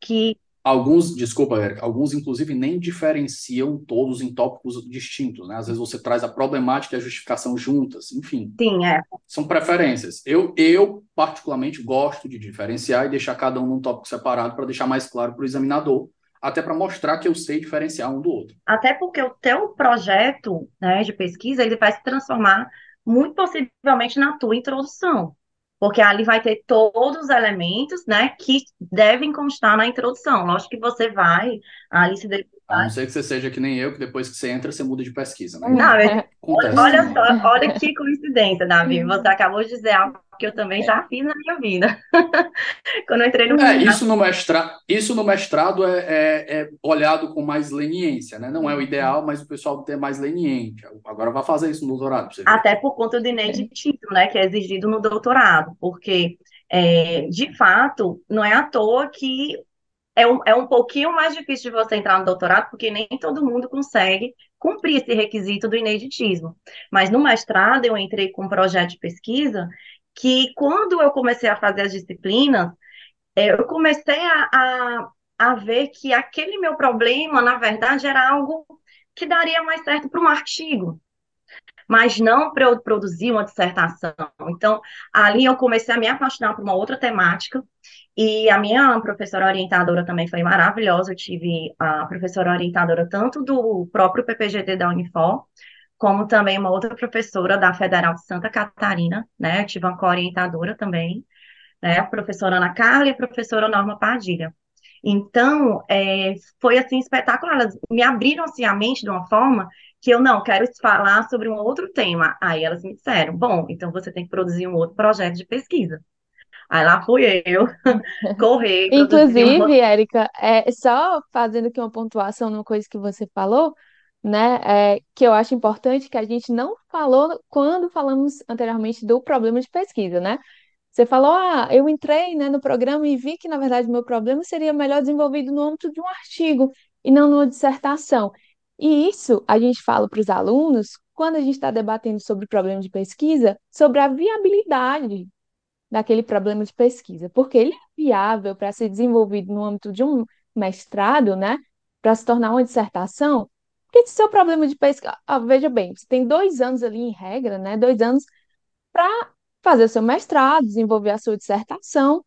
que Alguns, desculpa, Érica, alguns inclusive nem diferenciam todos em tópicos distintos, né? Às vezes você traz a problemática e a justificação juntas, enfim. sim, é, São preferências. Eu, eu, particularmente, gosto de diferenciar e deixar cada um num tópico separado para deixar mais claro para o examinador até para mostrar que eu sei diferenciar um do outro. Até porque o teu projeto, né, de pesquisa, ele vai se transformar muito possivelmente na tua introdução, porque ali vai ter todos os elementos, né, que devem constar na introdução. Lógico que você vai ali se a não ser que você seja que nem eu, que depois que você entra, você muda de pesquisa, né? Não, olha só, olha que coincidência, Davi. Você acabou de dizer algo que eu também já fiz na minha vida. Quando eu entrei no é, isso no mestrado, isso no mestrado é, é, é, olhado com mais leniência, né? Não é o ideal, mas o pessoal tem mais leniente. Agora vai fazer isso no doutorado. Até por conta do ineditítulo, né? Que é exigido no doutorado, porque é, de fato, não é à toa que é um, é um pouquinho mais difícil de você entrar no doutorado, porque nem todo mundo consegue cumprir esse requisito do ineditismo. Mas no mestrado eu entrei com um projeto de pesquisa que, quando eu comecei a fazer as disciplinas, é, eu comecei a, a, a ver que aquele meu problema, na verdade, era algo que daria mais certo para um artigo mas não para eu produzir uma dissertação. Então, ali eu comecei a me apaixonar por uma outra temática, e a minha professora orientadora também foi maravilhosa. Eu tive a professora orientadora tanto do próprio PPGT da Unifor, como também uma outra professora da Federal de Santa Catarina, né? Eu tive uma co-orientadora também, né? A professora Ana Carla e a professora Norma Padilha. Então, é, foi assim espetacular. Elas me abriram assim, a mente de uma forma que eu não quero falar sobre um outro tema. Aí elas me disseram: bom, então você tem que produzir um outro projeto de pesquisa. Aí lá fui eu, correr. Inclusive, uma... Érica, é, só fazendo aqui uma pontuação numa coisa que você falou, né, é, que eu acho importante que a gente não falou quando falamos anteriormente do problema de pesquisa, né? Você falou, ah, eu entrei, né, no programa e vi que, na verdade, o meu problema seria melhor desenvolvido no âmbito de um artigo e não numa dissertação. E isso a gente fala para os alunos quando a gente está debatendo sobre problema de pesquisa, sobre a viabilidade daquele problema de pesquisa, porque ele é viável para ser desenvolvido no âmbito de um mestrado, né, para se tornar uma dissertação, porque se seu problema de pesquisa, ah, veja bem, você tem dois anos ali em regra, né, dois anos para fazer o seu mestrado, desenvolver a sua dissertação,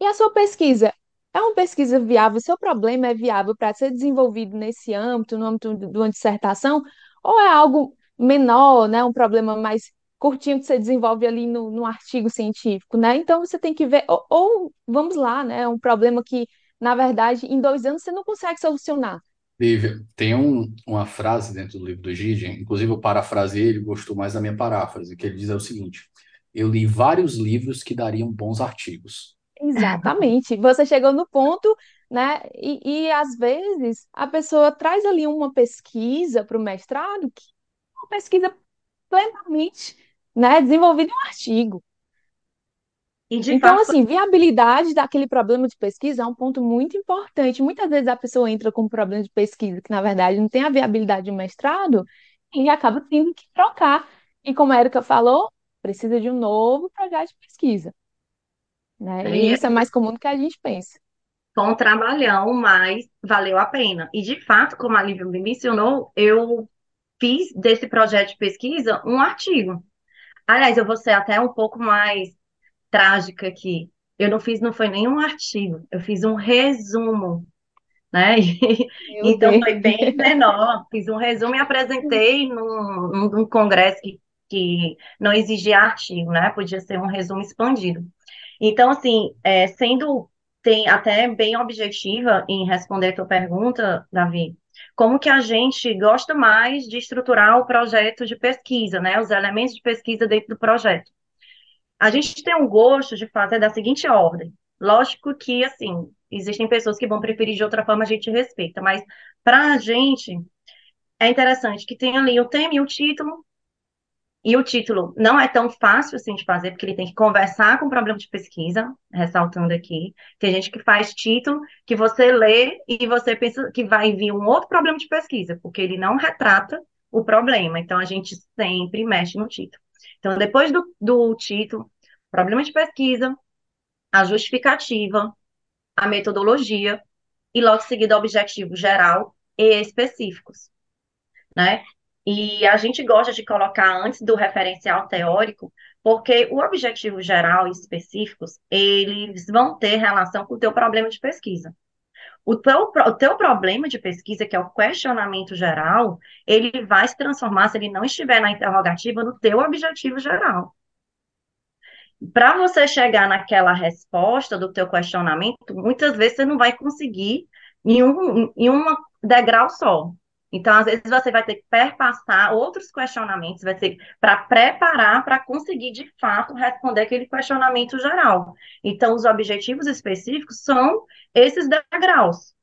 e a sua pesquisa é uma pesquisa viável, seu problema é viável para ser desenvolvido nesse âmbito, no âmbito de uma dissertação, ou é algo menor, né, um problema mais curtinho que você desenvolve ali no, no artigo científico, né? Então você tem que ver, ou, ou, vamos lá, né? Um problema que, na verdade, em dois anos você não consegue solucionar. Lívia, tem um, uma frase dentro do livro do Gide, inclusive eu parafrasei, ele gostou mais da minha paráfrase, que ele diz é o seguinte: eu li vários livros que dariam bons artigos. Exatamente. Você chegou no ponto, né? E, e às vezes a pessoa traz ali uma pesquisa para o mestrado, que é uma pesquisa plenamente né, desenvolvido em um artigo. então, fato... assim, viabilidade daquele problema de pesquisa é um ponto muito importante. Muitas vezes a pessoa entra com um problema de pesquisa que, na verdade, não tem a viabilidade de mestrado e acaba tendo que trocar. E como a Erika falou, precisa de um novo projeto de pesquisa. Né? E isso é mais comum do que a gente pensa. Foi um trabalhão, mas valeu a pena. E, de fato, como a Lívia me mencionou, eu fiz desse projeto de pesquisa um artigo. Aliás, eu vou ser até um pouco mais trágica aqui. Eu não fiz, não foi nenhum artigo, eu fiz um resumo, né? então Deus. foi bem menor. Fiz um resumo e apresentei num, num congresso que, que não exigia artigo, né? Podia ser um resumo expandido. Então, assim, é, sendo tem até bem objetiva em responder a tua pergunta, Davi, como que a gente gosta mais de estruturar o projeto de pesquisa, né? Os elementos de pesquisa dentro do projeto. A gente tem um gosto de fazer da seguinte ordem. Lógico que, assim, existem pessoas que vão preferir de outra forma, a gente respeita, mas para a gente é interessante que tenha ali o tema e o título, e o título não é tão fácil assim de fazer, porque ele tem que conversar com o problema de pesquisa, ressaltando aqui. Tem gente que faz título que você lê e você pensa que vai vir um outro problema de pesquisa, porque ele não retrata o problema. Então, a gente sempre mexe no título. Então, depois do, do título, problema de pesquisa, a justificativa, a metodologia e logo em seguida objetivo geral e específicos, né? E a gente gosta de colocar antes do referencial teórico, porque o objetivo geral e específicos, eles vão ter relação com o teu problema de pesquisa. o teu, o teu problema de pesquisa, que é o questionamento geral, ele vai se transformar, se ele não estiver na interrogativa, no teu objetivo geral. Para você chegar naquela resposta do teu questionamento, muitas vezes você não vai conseguir em um, em um degrau só. Então, às vezes, você vai ter que perpassar outros questionamentos, vai ser para preparar para conseguir, de fato, responder aquele questionamento geral. Então, os objetivos específicos são esses degraus.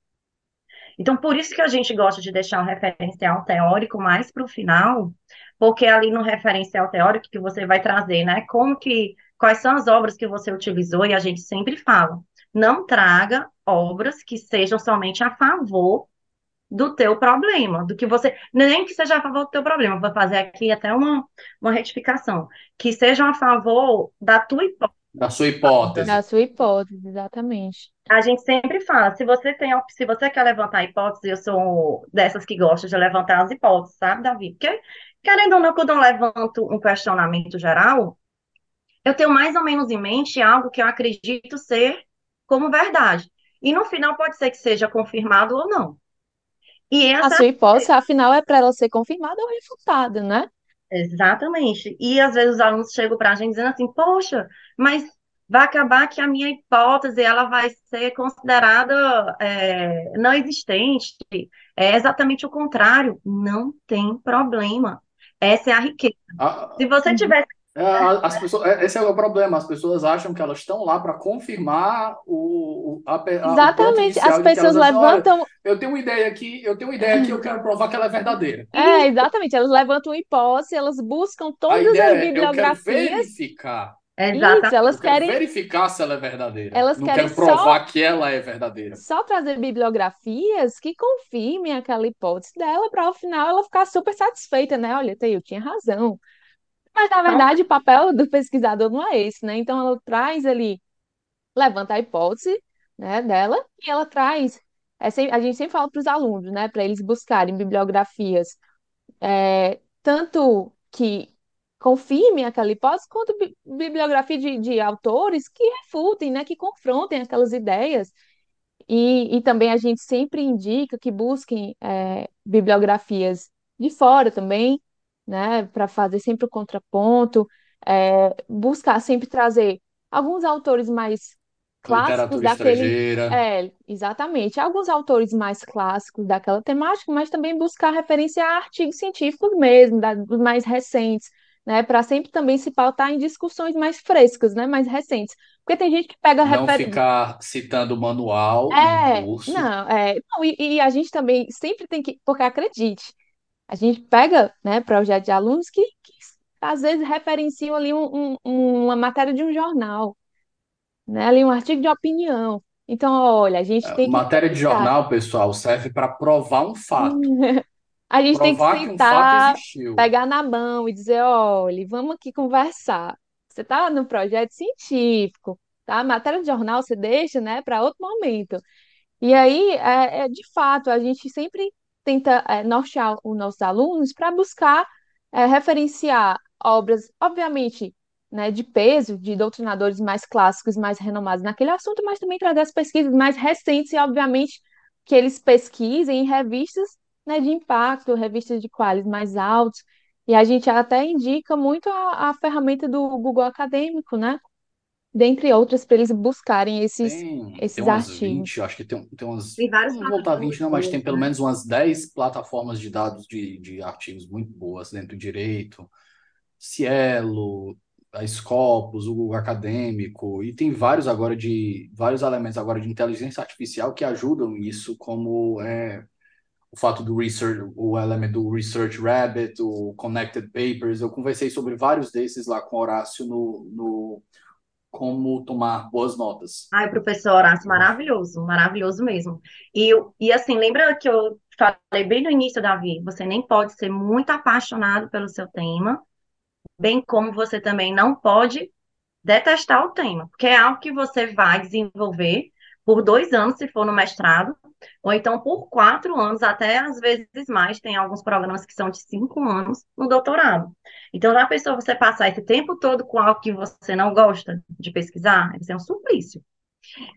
Então, por isso que a gente gosta de deixar um referencial teórico mais para o final, porque ali no referencial teórico que você vai trazer, né, como que, quais são as obras que você utilizou, e a gente sempre fala, não traga obras que sejam somente a favor do teu problema, do que você, nem que seja a favor do teu problema, vou fazer aqui até uma, uma retificação, que sejam a favor da tua hipótese. Da sua hipótese. Da sua hipótese, exatamente. A gente sempre fala, se você tem, se você quer levantar hipótese, eu sou dessas que gosta de levantar as hipóteses, sabe, Davi? Porque, querendo ou não, quando eu levanto um questionamento geral, eu tenho mais ou menos em mente algo que eu acredito ser como verdade. E no final pode ser que seja confirmado ou não. E essa... A sua hipótese, afinal, é para ela ser confirmada ou refutada, né? Exatamente. E às vezes os alunos chegam para a gente dizendo assim, poxa, mas vai acabar que a minha hipótese ela vai ser considerada é, não existente. É exatamente o contrário. Não tem problema. Essa é a riqueza. Ah, Se você uhum. tivesse é, as pessoas, é, esse é o problema. As pessoas acham que elas estão lá para confirmar o, a, a Exatamente. As pessoas levantam. eu tenho uma ideia aqui, eu tenho uma ideia aqui, eu quero provar que ela é verdadeira. É, exatamente. Elas levantam uma hipótese, elas buscam todas as é, bibliografias. Eu quero verificar. Exatamente. Isso, elas eu querem verificar se ela é verdadeira. Elas não querem provar só... que ela é verdadeira. Só trazer bibliografias que confirmem aquela hipótese dela para ao final ela ficar super satisfeita, né? Olha, eu tinha razão. Mas, na verdade, o papel do pesquisador não é esse, né? Então, ela traz ali, levanta a hipótese, né, dela, e ela traz, é, a gente sempre fala para os alunos, né, para eles buscarem bibliografias, é, tanto que confirmem aquela hipótese, quanto bi bibliografia de, de autores que refutem, né, que confrontem aquelas ideias. E, e também a gente sempre indica que busquem é, bibliografias de fora também, né, para fazer sempre o contraponto, é, buscar sempre trazer alguns autores mais clássicos Literatura daquele, estrangeira. é, exatamente, alguns autores mais clássicos daquela temática, mas também buscar referência a artigos científicos mesmo, da, dos mais recentes, né, para sempre também se pautar em discussões mais frescas, né, mais recentes. Porque tem gente que pega Não ficar citando manual é, curso. não, é, não, e, e a gente também sempre tem que, porque acredite, a gente pega, né, projetos de alunos que, que às vezes referenciam ali um, um, uma matéria de um jornal, né, ali um artigo de opinião. Então, olha, a gente tem que Matéria de jornal, pessoal, serve para provar um fato. A gente tem que Provar que um sentar, pegar na mão e dizer, olha, vamos aqui conversar. Você está no projeto científico, tá? Matéria de jornal você deixa, né, para outro momento. E aí, é, é, de fato, a gente sempre tenta é, nortear os nossos alunos para buscar é, referenciar obras, obviamente, né, de peso, de doutrinadores mais clássicos, mais renomados naquele assunto, mas também trazer as pesquisas mais recentes e, obviamente, que eles pesquisem em revistas né, de impacto, revistas de qualidade mais altos, e a gente até indica muito a, a ferramenta do Google Acadêmico, né? Dentre outras, para eles buscarem esses, Tem, esses tem umas artigos. 20, acho que tem, tem umas. Tem várias Não vou voltar a 20, não, mas tem pelo né? menos umas 10 plataformas de dados de, de artigos muito boas dentro do direito. Cielo, a Scopus, o Google Acadêmico, e tem vários agora de vários elementos agora de inteligência artificial que ajudam isso, como é, o fato do research, o elemento do Research Rabbit, o Connected Papers. Eu conversei sobre vários desses lá com o Horácio no, no como tomar boas notas. Ai, professor Horácio, maravilhoso, maravilhoso mesmo. E, e assim, lembra que eu falei bem no início, Davi, você nem pode ser muito apaixonado pelo seu tema, bem como você também não pode detestar o tema, porque é algo que você vai desenvolver por dois anos, se for no mestrado, ou então por quatro anos, até às vezes mais, tem alguns programas que são de cinco anos no doutorado. Então, na pessoa você passar esse tempo todo com algo que você não gosta de pesquisar, isso é um suplício.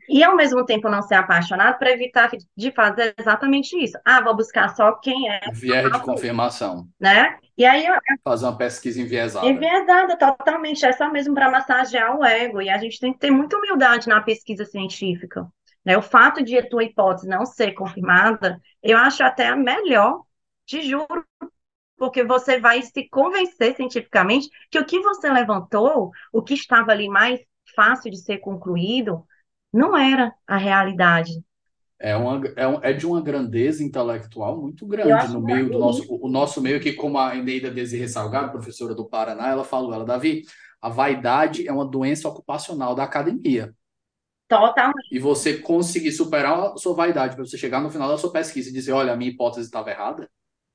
E ao mesmo tempo não ser apaixonado para evitar de fazer exatamente isso. Ah, vou buscar só quem é. Vier de confirmação. Né? E aí fazer uma pesquisa enviesada. Enviesada, totalmente. É só mesmo para massagear o ego. E a gente tem que ter muita humildade na pesquisa científica. Né? O fato de a tua hipótese não ser confirmada, eu acho até melhor, te juro, porque você vai se convencer cientificamente que o que você levantou, o que estava ali mais fácil de ser concluído, não era a realidade. É, uma, é, é de uma grandeza intelectual muito grande no meio do nosso, o, o nosso meio, que como a Eneida Desirre Salgado, professora do Paraná, ela falou, ela, Davi, a vaidade é uma doença ocupacional da academia. Totalmente. E você conseguir superar a sua vaidade, para você chegar no final da sua pesquisa e dizer, olha, a minha hipótese estava errada,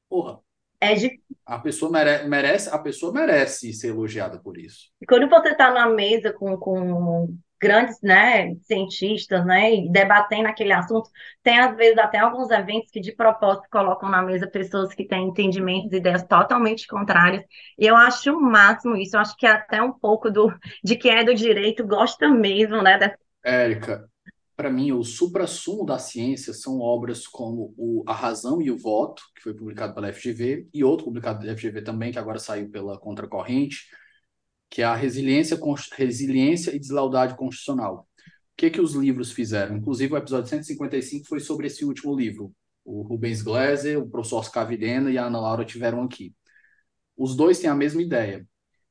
porra. É de... A pessoa mere merece, a pessoa merece ser elogiada por isso. E quando você está na mesa com, com grandes né, cientistas, né, e debatendo aquele assunto. Tem, às vezes, até alguns eventos que, de propósito, colocam na mesa pessoas que têm entendimentos e ideias totalmente contrárias. E eu acho o máximo isso. Eu acho que até um pouco do, de quem é do direito gosta mesmo, né? Dessa... Érica, para mim, o supra-sumo da ciência são obras como o A Razão e o Voto, que foi publicado pela FGV, e outro publicado pela FGV também, que agora saiu pela Contracorrente, que é a resiliência, resiliência e deslealdade constitucional. O que, que os livros fizeram? Inclusive, o episódio 155 foi sobre esse último livro. O Rubens Gleiser, o professor Oscar Videna e a Ana Laura tiveram aqui. Os dois têm a mesma ideia.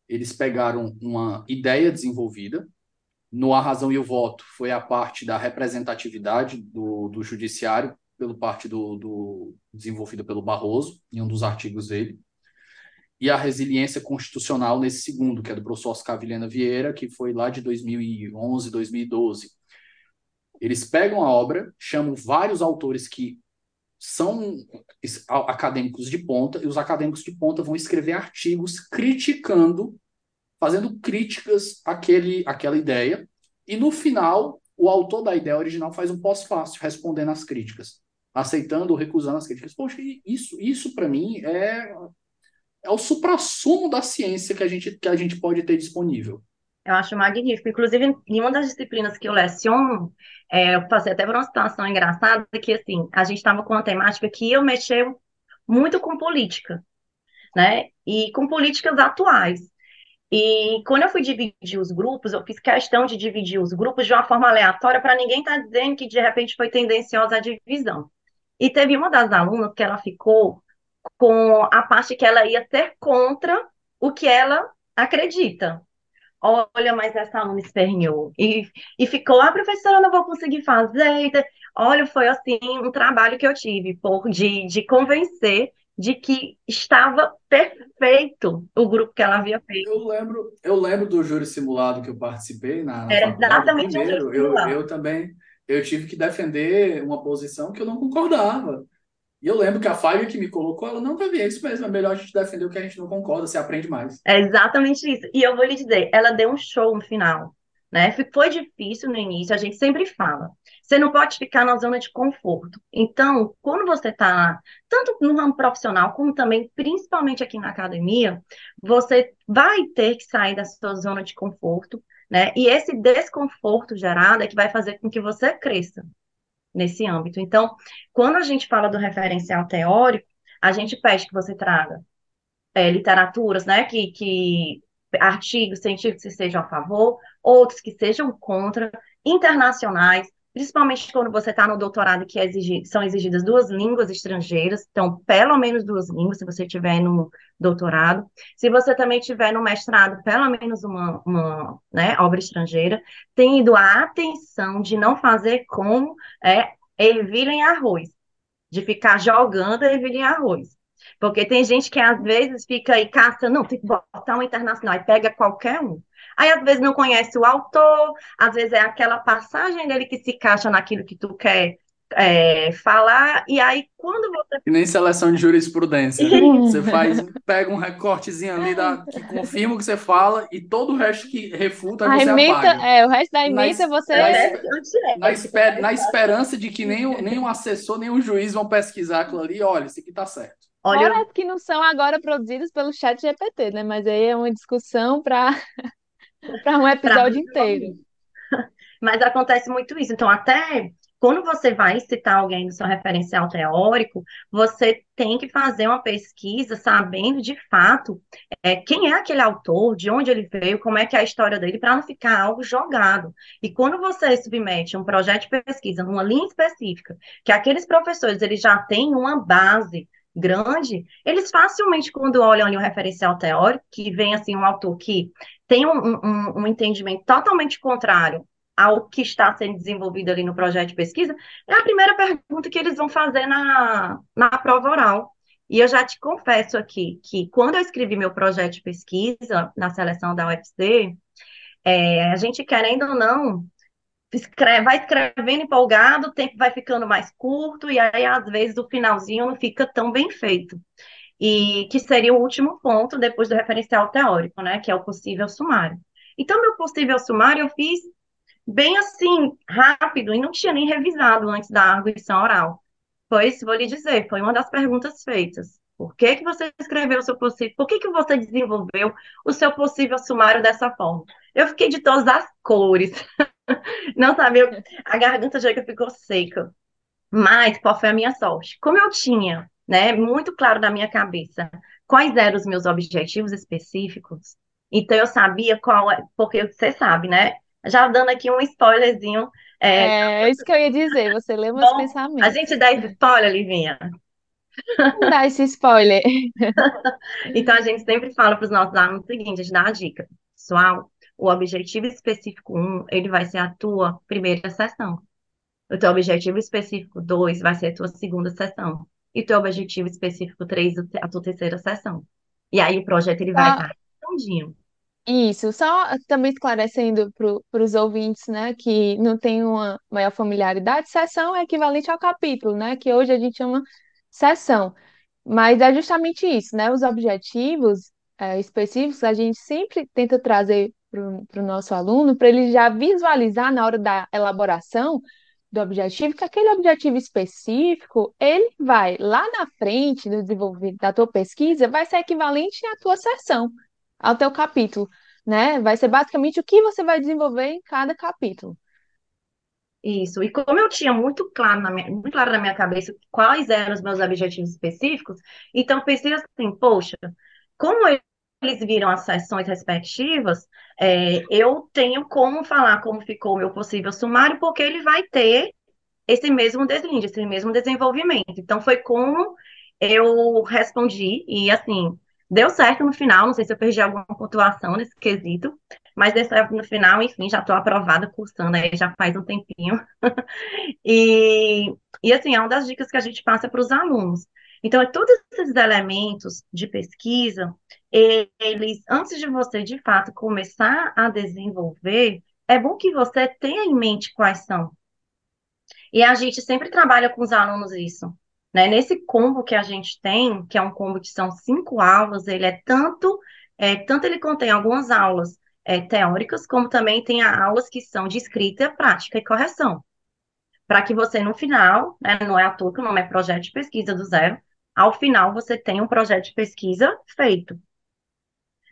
Eles pegaram uma ideia desenvolvida, no A Razão e o Voto foi a parte da representatividade do, do judiciário, pelo parte do, do desenvolvida pelo Barroso, em um dos artigos dele e a resiliência constitucional nesse segundo, que é do professor Oscar Vilhena Vieira, que foi lá de 2011, 2012. Eles pegam a obra, chamam vários autores que são acadêmicos de ponta, e os acadêmicos de ponta vão escrever artigos criticando, fazendo críticas àquele, àquela ideia, e no final, o autor da ideia original faz um pós-fácil, respondendo às críticas, aceitando ou recusando as críticas. Poxa, isso, isso para mim é é o suprassumo da ciência que a gente, que a gente pode ter disponível. Eu acho magnífico. Inclusive, em uma das disciplinas que eu leciono, é, eu passei até por uma situação engraçada, que assim, a gente estava com uma temática que eu mexeu muito com política, né? E com políticas atuais. E quando eu fui dividir os grupos, eu fiz questão de dividir os grupos de uma forma aleatória para ninguém estar tá dizendo que de repente foi tendenciosa a divisão. E teve uma das alunas que ela ficou com a parte que ela ia ser contra o que ela acredita. Olha, mas essa aluna esperneou. E, e ficou, ah, professora, eu não vou conseguir fazer. Olha, foi assim um trabalho que eu tive por, de, de convencer de que estava perfeito o grupo que ela havia feito. Eu lembro, eu lembro do júri simulado que eu participei na, na Era exatamente primeiro. Eu, eu também eu tive que defender uma posição que eu não concordava. E eu lembro que a Fábio que me colocou, ela não vai ver isso mesmo, é melhor a gente defender o que a gente não concorda, você aprende mais. É exatamente isso. E eu vou lhe dizer, ela deu um show no final. Né? Foi difícil no início, a gente sempre fala. Você não pode ficar na zona de conforto. Então, quando você está, tanto no ramo profissional, como também, principalmente aqui na academia, você vai ter que sair da sua zona de conforto, né? E esse desconforto gerado é que vai fazer com que você cresça nesse âmbito. Então, quando a gente fala do referencial teórico, a gente pede que você traga é, literaturas, né, que, que artigos científicos que sejam a favor, outros que sejam contra, internacionais, principalmente quando você está no doutorado que é são exigidas duas línguas estrangeiras, então pelo menos duas línguas, se você tiver no doutorado. Se você também tiver no mestrado, pelo menos uma, uma né, obra estrangeira, tendo a atenção de não fazer como é, ervilha em arroz, de ficar jogando ervilha em arroz. Porque tem gente que às vezes fica aí caça, não, tem que botar um internacional e pega qualquer um. Aí, às vezes, não conhece o autor, às vezes é aquela passagem dele que se encaixa naquilo que tu quer é, falar, e aí quando você. E nem seleção de jurisprudência. você faz, pega um recortezinho ali da, que confirma o que você fala e todo o resto que refuta, a você emita, apaga. É, o resto da na, você. Na, na, esper, na esperança de que nem, nem um assessor, nem um juiz vão pesquisar aquilo ali, olha, isso aqui tá certo. Olha, Fora que não são agora produzidos pelo chat GPT, né? Mas aí é uma discussão para para um episódio inteiro. Mas acontece muito isso. Então, até quando você vai citar alguém no seu referencial teórico, você tem que fazer uma pesquisa sabendo de fato é, quem é aquele autor, de onde ele veio, como é que é a história dele, para não ficar algo jogado. E quando você submete um projeto de pesquisa numa linha específica, que aqueles professores eles já têm uma base grande, eles facilmente, quando olham ali um referencial teórico, que vem assim um autor que tem um, um, um entendimento totalmente contrário ao que está sendo desenvolvido ali no projeto de pesquisa, é a primeira pergunta que eles vão fazer na, na prova oral. E eu já te confesso aqui que quando eu escrevi meu projeto de pesquisa na seleção da UFC, é, a gente querendo ou não, escreve, vai escrevendo empolgado, o tempo vai ficando mais curto, e aí às vezes o finalzinho não fica tão bem feito. E que seria o último ponto depois do referencial teórico, né? Que é o possível sumário. Então, meu possível sumário eu fiz bem assim, rápido, e não tinha nem revisado antes da arguição oral. Pois, vou lhe dizer, foi uma das perguntas feitas. Por que, que você escreveu o seu possível? Por que, que você desenvolveu o seu possível sumário dessa forma? Eu fiquei de todas as cores. Não sabia, a garganta já ficou seca. Mas qual foi a minha sorte? Como eu tinha, né, muito claro na minha cabeça quais eram os meus objetivos específicos, então eu sabia qual, é, porque você sabe, né? Já dando aqui um spoilerzinho. É, é isso que eu ia dizer, você lê meus bom, pensamentos. A gente dá esse spoiler, Livinha? Dá esse spoiler. Então, a gente sempre fala para os nossos alunos o seguinte, a gente dá uma dica. Pessoal, o objetivo específico 1, ele vai ser a tua primeira sessão. O teu objetivo específico 2 vai ser a tua segunda sessão. E o teu objetivo específico 3, a tua terceira sessão. E aí o projeto ele vai estar redondinho. Isso, só também esclarecendo para os ouvintes, né, que não tem uma maior familiaridade, sessão é equivalente ao capítulo, né, que hoje a gente chama sessão. Mas é justamente isso, né, os objetivos é, específicos a gente sempre tenta trazer para o nosso aluno, para ele já visualizar na hora da elaboração do objetivo, que aquele objetivo específico, ele vai lá na frente do desenvolvimento da tua pesquisa, vai ser equivalente à tua sessão ao teu capítulo, né? Vai ser basicamente o que você vai desenvolver em cada capítulo. Isso. E como eu tinha muito claro na minha, muito claro na minha cabeça quais eram os meus objetivos específicos, então eu pensei assim, poxa, como eles viram as sessões respectivas, é, eu tenho como falar como ficou o meu possível sumário, porque ele vai ter esse mesmo deslinde, esse mesmo desenvolvimento. Então, foi como eu respondi, e assim, deu certo no final, não sei se eu perdi alguma pontuação nesse quesito, mas deu certo no final, enfim, já estou aprovada, cursando aí já faz um tempinho. e, e assim, é uma das dicas que a gente passa para os alunos. Então, é todos esses elementos de pesquisa, eles, antes de você, de fato, começar a desenvolver, é bom que você tenha em mente quais são. E a gente sempre trabalha com os alunos isso. Né? Nesse combo que a gente tem, que é um combo que são cinco aulas, ele é tanto, é, tanto ele contém algumas aulas é, teóricas, como também tem aulas que são de escrita, prática e correção. Para que você, no final, né, não é à toa que o nome é projeto de pesquisa do zero, ao final você tem um projeto de pesquisa feito.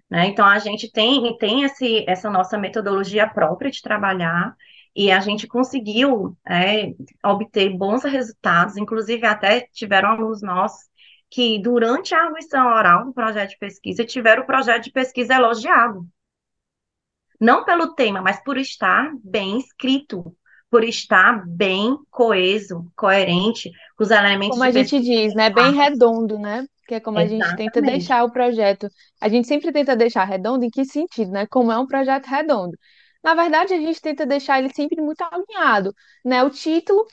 Né? Então, a gente tem, tem esse, essa nossa metodologia própria de trabalhar, e a gente conseguiu é, obter bons resultados, inclusive até tiveram alunos nossos que, durante a arguição oral do projeto de pesquisa, tiveram o projeto de pesquisa elogiado. Não pelo tema, mas por estar bem escrito, por estar bem coeso, coerente, com os elementos Como a gente diz, né? Bem redondo, né? Que é como a gente tenta Exatamente. deixar o projeto. A gente sempre tenta deixar redondo em que sentido, né? Como é um projeto redondo. Na verdade, a gente tenta deixar ele sempre muito alinhado, né? O título,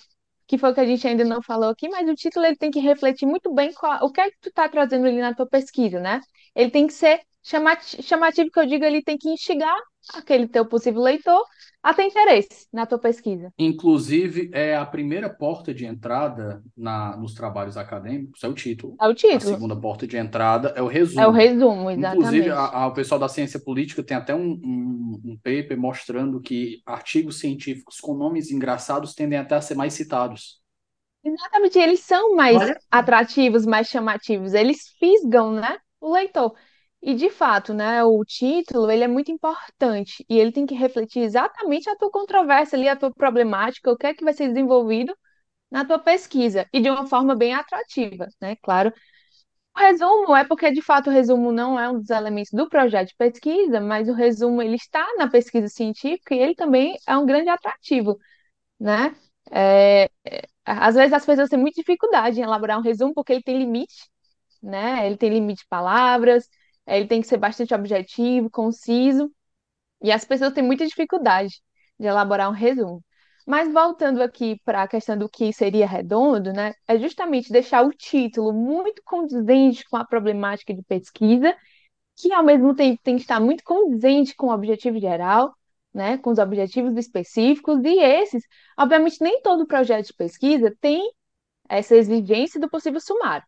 que foi o que a gente ainda não falou aqui, mas o título ele tem que refletir muito bem qual, o que é que tu está trazendo ali na tua pesquisa, né? Ele tem que ser chamati- chamativo, que eu digo, ele tem que instigar aquele teu possível leitor a ter interesse na tua pesquisa. Inclusive, é a primeira porta de entrada na, nos trabalhos acadêmicos, é o título. É o A título, segunda porta de entrada é o resumo. é o resumo, Inclusive, exatamente. a- a- o pessoal da ciência política tem até um, um, um paper mostrando que artigos científicos com nomes engraçados tendem até a ser mais citados. Exatamente, eles são mais Olha, atrativos, mais chamativos, eles fisgam, né, o leitor. E de fato, né, o título, ele é muito importante e ele tem que refletir exatamente a tua controvérsia ali, a tua problemática, o que é que vai ser desenvolvido na tua pesquisa e de uma forma bem atrativa, né? Claro. O resumo é porque de fato o resumo não é um dos elementos do projeto de pesquisa, mas o resumo ele está na pesquisa científica e ele também é um grande atrativo, né? É, às vezes as pessoas têm muita dificuldade em elaborar um resumo porque ele tem limite, né? Ele tem limite de palavras, ele tem que ser bastante objetivo, conciso, e as pessoas têm muita dificuldade de elaborar um resumo. Mas voltando aqui para a questão do que seria redondo, né? É justamente deixar o título muito condizente com a problemática de pesquisa, que ao mesmo tempo tem que estar muito condizente com o objetivo geral, né, com os objetivos específicos, e esses, obviamente, nem todo projeto de pesquisa tem essa exigência do possível sumário.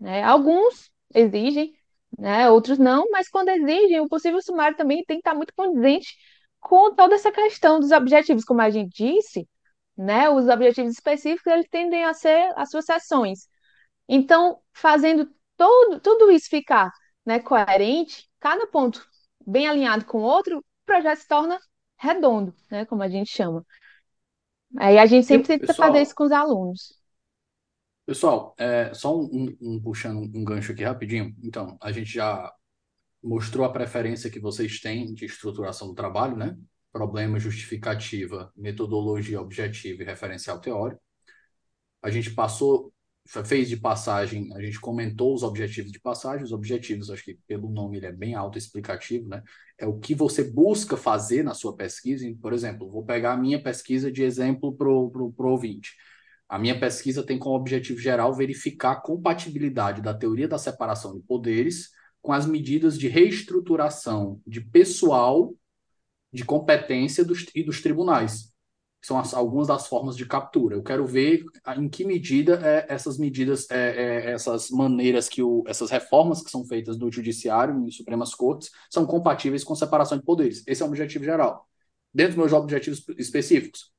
Né? Alguns exigem, né, outros não, mas quando exigem, o possível sumário também tem que estar muito condizente com toda essa questão dos objetivos, como a gente disse, né, os objetivos específicos eles tendem a ser as suas sessões. Então, fazendo todo, tudo isso ficar né, coerente, cada ponto bem alinhado com o outro, o projeto se torna redondo, né, como a gente chama. Aí a gente sempre tenta Pessoal, fazer isso com os alunos. Pessoal, é, só um, um- um puxando um gancho aqui rapidinho. Então, a gente já mostrou a preferência que vocês têm de estruturação do trabalho, né? Problema, justificativa, metodologia objetiva e referencial teórico. A gente passou, fez de passagem, a gente comentou os objetivos de passagem. Os objetivos, acho que pelo nome ele é bem autoexplicativo, né? É o que você busca fazer na sua pesquisa. Por exemplo, vou pegar a minha pesquisa de exemplo para o ouvinte. A minha pesquisa tem como objetivo geral verificar a compatibilidade da teoria da separação de poderes com as medidas de reestruturação de pessoal de competência dos, e dos tribunais. São as, algumas das formas de captura. Eu quero ver em que medida é, essas medidas, é, é, essas maneiras que o, essas reformas que são feitas no judiciário e Supremas Cortes são compatíveis com separação de poderes. Esse é o objetivo geral. Dentro dos meus objetivos específicos,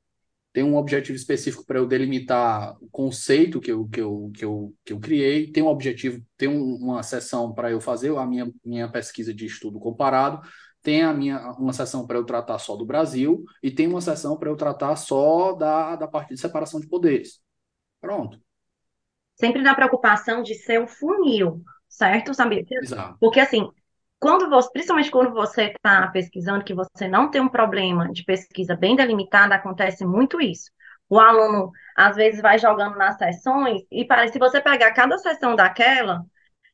tem um objetivo específico para eu delimitar o conceito que eu, que eu, que eu, que eu criei, tem um objetivo, tem um, uma sessão para eu fazer a minha, minha pesquisa de estudo comparado, tem a minha, uma sessão para eu tratar só do Brasil e tem uma sessão para eu tratar só da, da parte de separação de poderes. Pronto. Sempre na preocupação de ser um funil, certo? Sabe? Exato. Porque assim, quando você, principalmente quando você está pesquisando, que você não tem um problema de pesquisa bem delimitado, acontece muito isso. O aluno, às vezes, vai jogando nas sessões e se você pegar cada sessão daquela,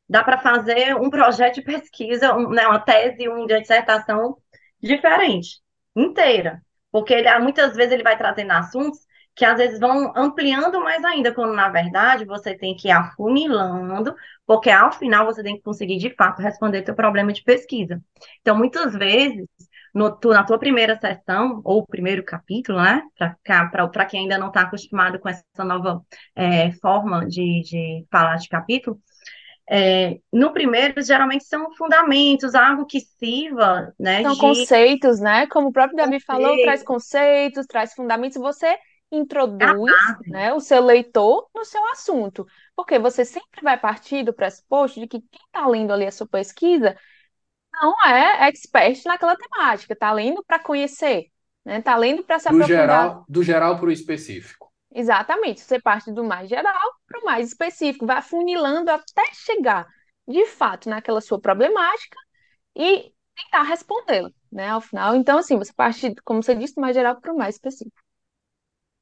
dá para fazer um projeto de pesquisa, um, né, uma tese, uma dissertação diferente, inteira. Porque ele, muitas vezes ele vai trazendo assuntos que às vezes vão ampliando mais ainda, quando na verdade você tem que ir afunilando, porque ao final você tem que conseguir de fato responder teu problema de pesquisa. Então, muitas vezes, no, tu, na tua primeira sessão, ou primeiro capítulo, né, para quem ainda não está acostumado com essa nova é, forma de, de falar de capítulo, é, no primeiro, geralmente são fundamentos, algo que sirva, né? São de... conceitos, né? Como o próprio Davi falou, traz conceitos, traz fundamentos, você introduz, né, o seu leitor no seu assunto, porque você sempre vai partir do pressuposto de que quem está lendo ali a sua pesquisa não é expert naquela temática, está lendo para conhecer, né? Está lendo para se do aprofundar. Geral, do geral para o específico. Exatamente, você parte do mais geral para o mais específico, vai funilando até chegar, de fato, naquela sua problemática e tentar respondê-la, né, ao final. Então, assim, você parte, como você disse, do mais geral para o mais específico.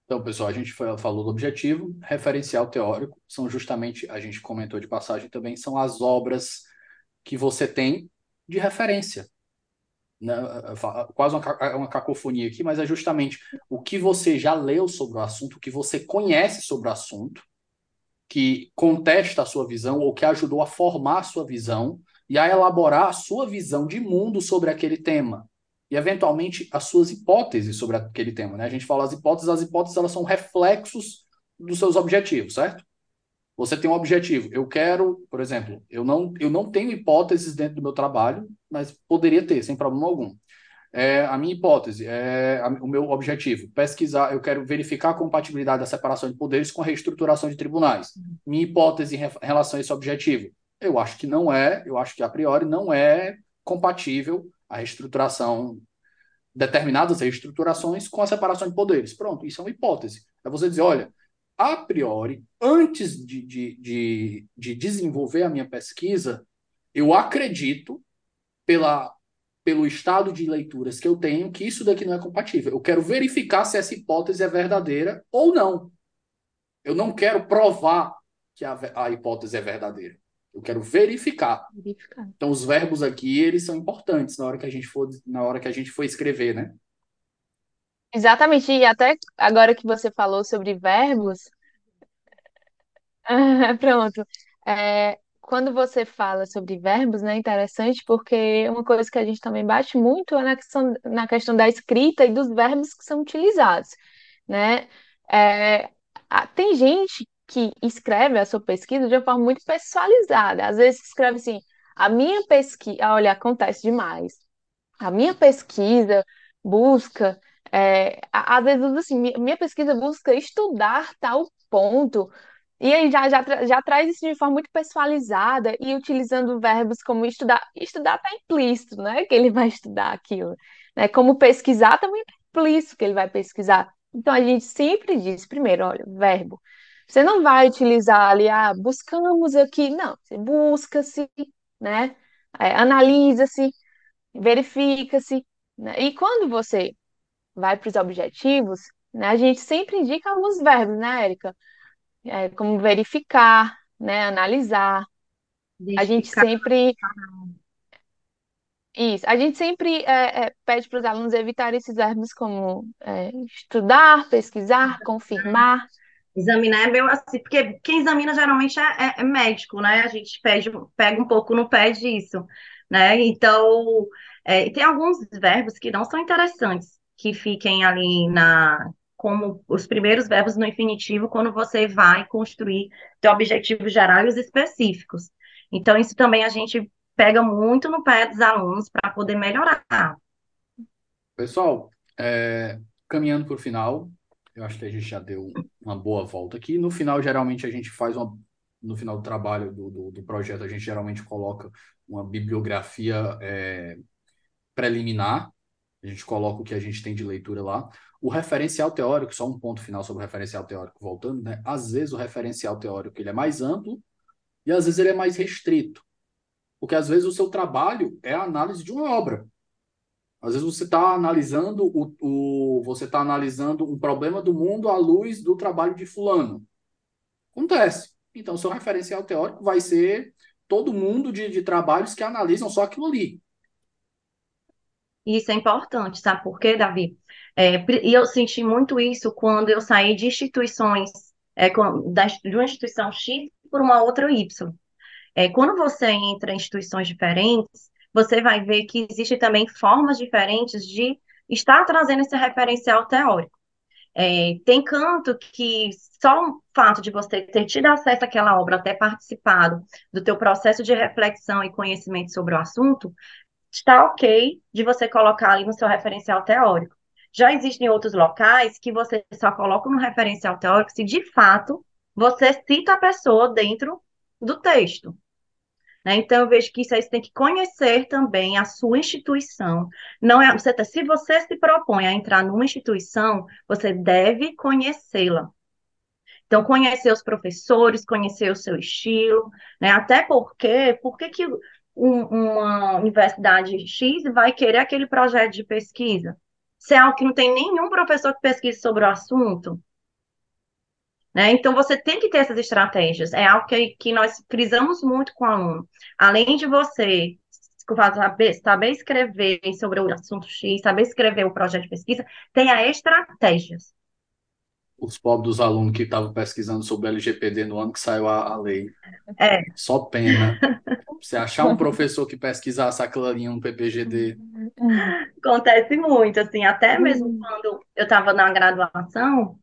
Então, pessoal, a gente falou do objetivo, referencial teórico, são justamente, a gente comentou de passagem também, são as obras que você tem de referência. Né? Quase uma, uma cacofonia aqui, mas é justamente o que você já leu sobre o assunto, o que você conhece sobre o assunto, que contesta a sua visão ou que ajudou a formar a sua visão e a elaborar a sua visão de mundo sobre aquele tema e eventualmente as suas hipóteses sobre aquele tema, né? A gente fala as hipóteses, as hipóteses elas são reflexos dos seus objetivos, certo? Você tem um objetivo. Eu quero, por exemplo, eu não, eu não tenho hipóteses dentro do meu trabalho, mas poderia ter, sem problema algum. É, a minha hipótese, é, a, o meu objetivo, pesquisar, eu quero verificar a compatibilidade da separação de poderes com a reestruturação de tribunais. Minha hipótese em, em relação a esse objetivo Eu acho que não é, eu acho que a priori não é compatível a reestruturação, determinadas reestruturações com a separação de poderes. Pronto, isso é uma hipótese. É você dizer, olha, a priori, antes de, de, de, de desenvolver a minha pesquisa, eu acredito, pela, pelo estado de leituras que eu tenho, que isso daqui não é compatível. Eu quero verificar se essa hipótese é verdadeira ou não. Eu não quero provar que a, a hipótese é verdadeira. Eu quero verificar. verificar. Então, os verbos aqui, eles são importantes na hora que a gente for, na hora que a gente for escrever, né? Exatamente, e até agora que você falou sobre verbos, pronto. É, quando você fala sobre verbos, né, é interessante porque uma coisa que a gente também bate muito é na questão, na questão da escrita e dos verbos que são utilizados, né? É, tem gente que escreve a sua pesquisa de uma forma muito pessoalizada. Às vezes escreve assim, a minha pesquisa, olha, acontece demais. A minha pesquisa busca, é, às vezes assim, minha pesquisa busca estudar tal ponto e aí já, já, já traz isso de forma muito pessoalizada e utilizando verbos como estudar. Estudar está implícito, né? Que ele vai estudar aquilo. Né? Como pesquisar também está implícito que ele vai pesquisar. Então a gente sempre diz, primeiro, olha, verbo. Você não vai utilizar ali, ah, buscamos aqui. Não, você busca-se, né? É, analisa-se, verifica-se. Né? E quando você vai para os objetivos, né, a gente sempre indica alguns verbos, né, Érica? é, como verificar, né, analisar. A gente sempre isso, a gente sempre é, é, pede para os alunos evitar esses verbos como é, estudar, pesquisar, confirmar. Examinar é meio assim, porque quem examina geralmente é, é, é médico, né? A gente pede, pega um pouco no pé disso, né? Então, é, tem alguns verbos que não são interessantes, que fiquem ali na, como os primeiros verbos no infinitivo quando você vai construir teu objetivo geral e os específicos. Então, isso também a gente pega muito no pé dos alunos para poder melhorar. Pessoal, é, caminhando para o final, eu acho que a gente já deu uma boa volta aqui. No final, geralmente, a gente faz uma. No final do trabalho do, do, do projeto, a gente geralmente coloca uma bibliografia é, preliminar. A gente coloca o que a gente tem de leitura lá. O referencial teórico, só um ponto final sobre o referencial teórico, voltando, né? Às vezes o referencial teórico ele é mais amplo e às vezes ele é mais restrito. Porque às vezes o seu trabalho é a análise de uma obra. Às vezes você está analisando o, o você está analisando um problema do mundo à luz do trabalho de fulano. Acontece. Então, seu referencial teórico vai ser todo mundo de, de trabalhos que analisam só aquilo ali. Isso é importante, sabe por quê, Davi? É, e eu senti muito isso quando eu saí de instituições, é, de uma instituição X por uma outra Y. É, quando você entra em instituições diferentes, você vai ver que existem também formas diferentes de estar trazendo esse referencial teórico. É, tem canto que só o fato de você ter tido acesso àquela obra, ter participado do teu processo de reflexão e conhecimento sobre o assunto, está ok de você colocar ali no seu referencial teórico. Já existem outros locais que você só coloca no referencial teórico se de fato você cita a pessoa dentro do texto. Né? Então, eu vejo que isso aí você tem que conhecer também a sua instituição. Não é, você, tá, se você se propõe a entrar numa instituição, você deve conhecê-la. Então, conhecer os professores, conhecer o seu estilo, né? Até porque, por que, que um, uma universidade X vai querer aquele projeto de pesquisa? Se é algo que não tem nenhum professor que pesquise sobre o assunto. Né? Então, você tem que ter essas estratégias. É algo que, que nós frisamos muito com o aluno. Além de você saber, saber escrever sobre o assunto X, saber escrever o projeto de pesquisa, tenha estratégias. Os pobres dos alunos que estavam pesquisando sobre o LGPD no ano que saiu a, a lei. É. Só pena. Você achar um professor que pesquisasse aquilo ali no PPGD. Acontece muito, assim, até mesmo uhum. quando eu estava na graduação,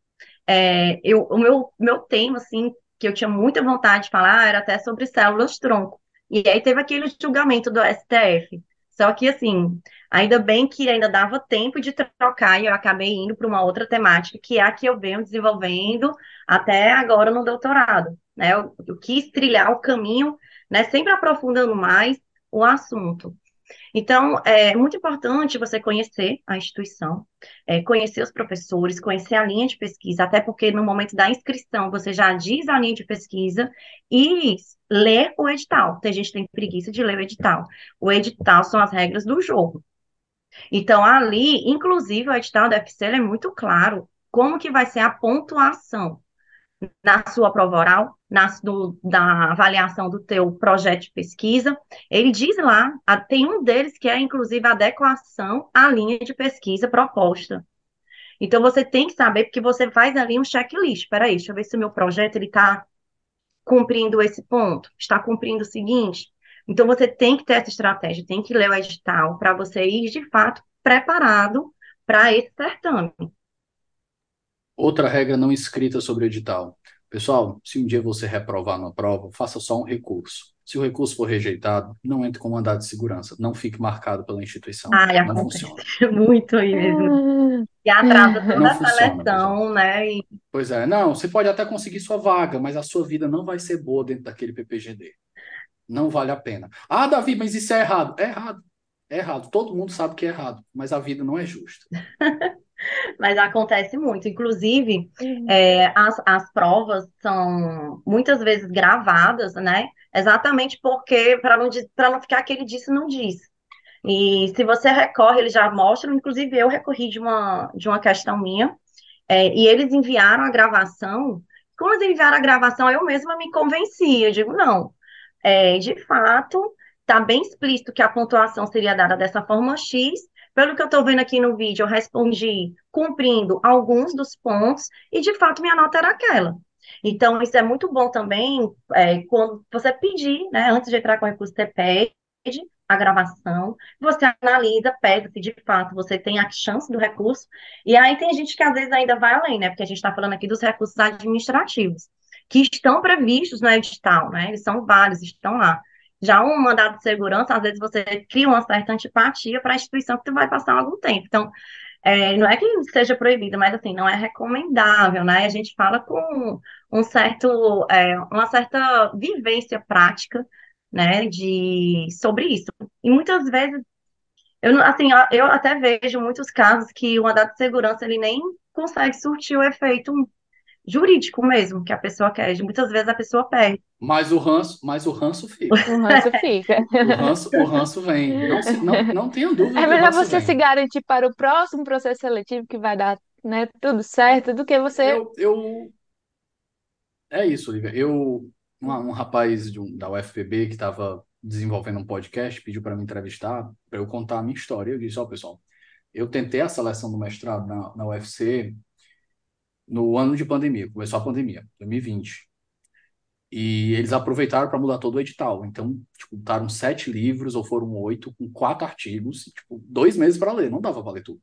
é, eu, o meu, meu tema, assim, que eu tinha muita vontade de falar, era até sobre células-tronco. E aí teve aquele julgamento do STF. Só que, assim, ainda bem que ainda dava tempo de trocar e eu acabei indo para uma outra temática, que é a que eu venho desenvolvendo até agora no doutorado. Né? Eu, eu quis trilhar o caminho né? Sempre aprofundando mais o assunto. Então, é muito importante você conhecer a instituição, é, conhecer os professores, conhecer a linha de pesquisa, até porque no momento da inscrição você já diz a linha de pesquisa e ler o edital. Tem gente que tem preguiça de ler o edital. O edital são as regras do jogo. Então, ali, inclusive, o edital da FCL é muito claro como que vai ser a pontuação na sua prova oral, na, do, da avaliação do teu projeto de pesquisa. Ele diz lá, tem um deles que é, inclusive, a adequação à linha de pesquisa proposta. Então, você tem que saber, porque você faz ali um checklist. Peraí, deixa eu ver se o meu projeto está cumprindo esse ponto, está cumprindo o seguinte. Então, você tem que ter essa estratégia, tem que ler o edital para você ir, de fato, preparado para esse certame. Outra regra não escrita sobre o edital. Pessoal, se um dia você reprovar na prova, faça só um recurso. Se o recurso for rejeitado, não entre com mandado de segurança. Não fique marcado pela instituição. Ah, não funciona. Muito aí mesmo. E atrasa toda Não a funciona, seleção, né? E Pois é, não, você pode até conseguir sua vaga, mas a sua vida não vai ser boa dentro daquele PPGD. Não vale a pena. Ah, Davi, mas isso é errado. É errado. É errado. Todo mundo sabe que é errado, mas a vida não é justa. Mas acontece muito. Inclusive, é, as, as provas são muitas vezes gravadas, né? Exatamente porque, para não, pra não ficar aquele disse não disse. E se você recorre, eles já mostram, inclusive eu recorri de uma, de uma questão minha, é, e eles enviaram a gravação. Como eles enviaram a gravação, eu mesma me convenci. Eu digo, não, é, de fato, está bem explícito que a pontuação seria dada dessa forma X. Pelo que eu estou vendo aqui no vídeo, eu respondi cumprindo alguns dos pontos, e de fato minha nota era aquela. Então, isso é muito bom também, é, quando você pedir, né, antes de entrar com o recurso, você pede a gravação, você analisa, pega se de fato você tem a chance do recurso, e aí tem gente que às vezes ainda vai além, né, porque a gente está falando aqui dos recursos administrativos, que estão previstos no edital, né, eles são vários, estão lá. Já um mandado de segurança, às vezes você cria uma certa antipatia para a instituição que tu vai passar algum tempo. Então, é, não é que seja proibido, mas assim, não é recomendável, né? A gente fala com um certo, é, uma certa vivência prática, né, de, sobre isso. E muitas vezes, eu, assim, eu até vejo muitos casos que o mandado de segurança, ele nem consegue surtir o efeito jurídico mesmo, que a pessoa quer. Muitas vezes a pessoa perde. Mas o ranço, mas o ranço fica. O ranço fica. O ranço, o ranço vem. Não, se- não, não tenha dúvida É que o melhor ranço você vem. se garantir para o próximo processo seletivo que vai dar, né, tudo certo, do que você. Eu, eu... É isso, Olivia. Eu, uma- um, rapaz de um- da UFPB que estava desenvolvendo um podcast pediu para me entrevistar, para eu contar a minha história. Eu disse, ó, pessoal, eu tentei a seleção do mestrado na, na UFC no ano de pandemia, começou a pandemia, 2020. E eles aproveitaram para mudar todo o edital. Então, tipo, sete livros, ou foram oito, com quatro artigos, tipo, dois meses para ler, não dava para ler tudo.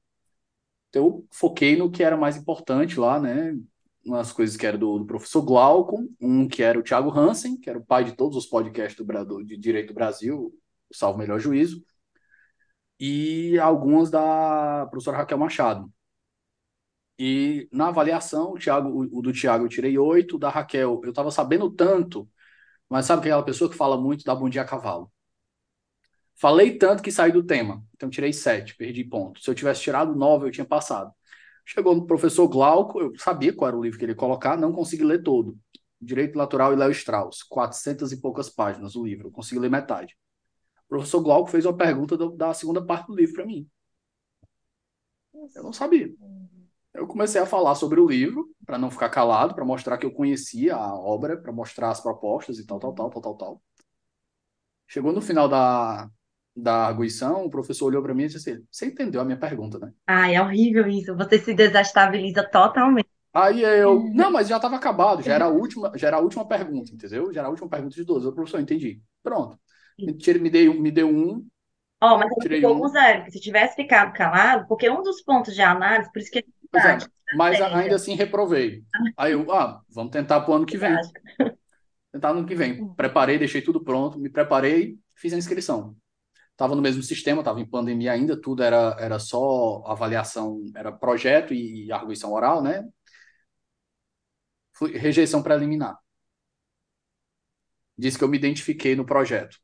Então, eu foquei no que era mais importante lá, né? Umas coisas que era do, do professor Glauco, um que era o Thiago Hansen, que era o pai de todos os podcasts do, de Direito Brasil, o Salvo Melhor Juízo, e algumas da professora Raquel Machado. E na avaliação, o, Thiago, o, do Thiago eu tirei oito, da Raquel eu estava sabendo tanto, mas sabe aquela pessoa que fala muito da Bom Dia Cavalo? Falei tanto que saí do tema, então tirei sete, perdi ponto. Se eu tivesse tirado nove, eu tinha passado. Chegou no professor Glauco, eu sabia qual era o livro que ele ia colocar, não consegui ler todo. Direito Natural e Léo Strauss, 400 e poucas páginas o livro, eu consegui ler metade. O professor Glauco fez uma pergunta do- da segunda parte do livro para mim. Eu não sabia. Eu comecei a falar sobre o livro, para não ficar calado, para mostrar que eu conhecia a obra, para mostrar as propostas e tal, tal, tal, tal, tal, tal. Chegou no final da, da arguição, o professor olhou para mim e disse assim: Você entendeu a minha pergunta, né? Ai, é horrível isso. Você se desestabiliza totalmente. Aí eu, não, mas já estava acabado, já era a última, já era a última pergunta, entendeu? Já era a última pergunta de 12. O professor, entendi. Pronto. Me, tire- me, deu um, Ó, mas ele Tirei ficou um. zero, se tivesse ficado calado, porque um dos pontos de análise, por isso que pois é, mas estratégia. ainda assim reprovei. Aí eu, ah, vamos tentar pro ano que vem. Tentar no ano que vem. Preparei, deixei tudo pronto, me preparei, fiz a inscrição. Estava no mesmo sistema, estava em pandemia ainda, tudo era, era só avaliação, era projeto e, e arguição oral, né? Fui, rejeição preliminar. disse que eu me identifiquei no projeto.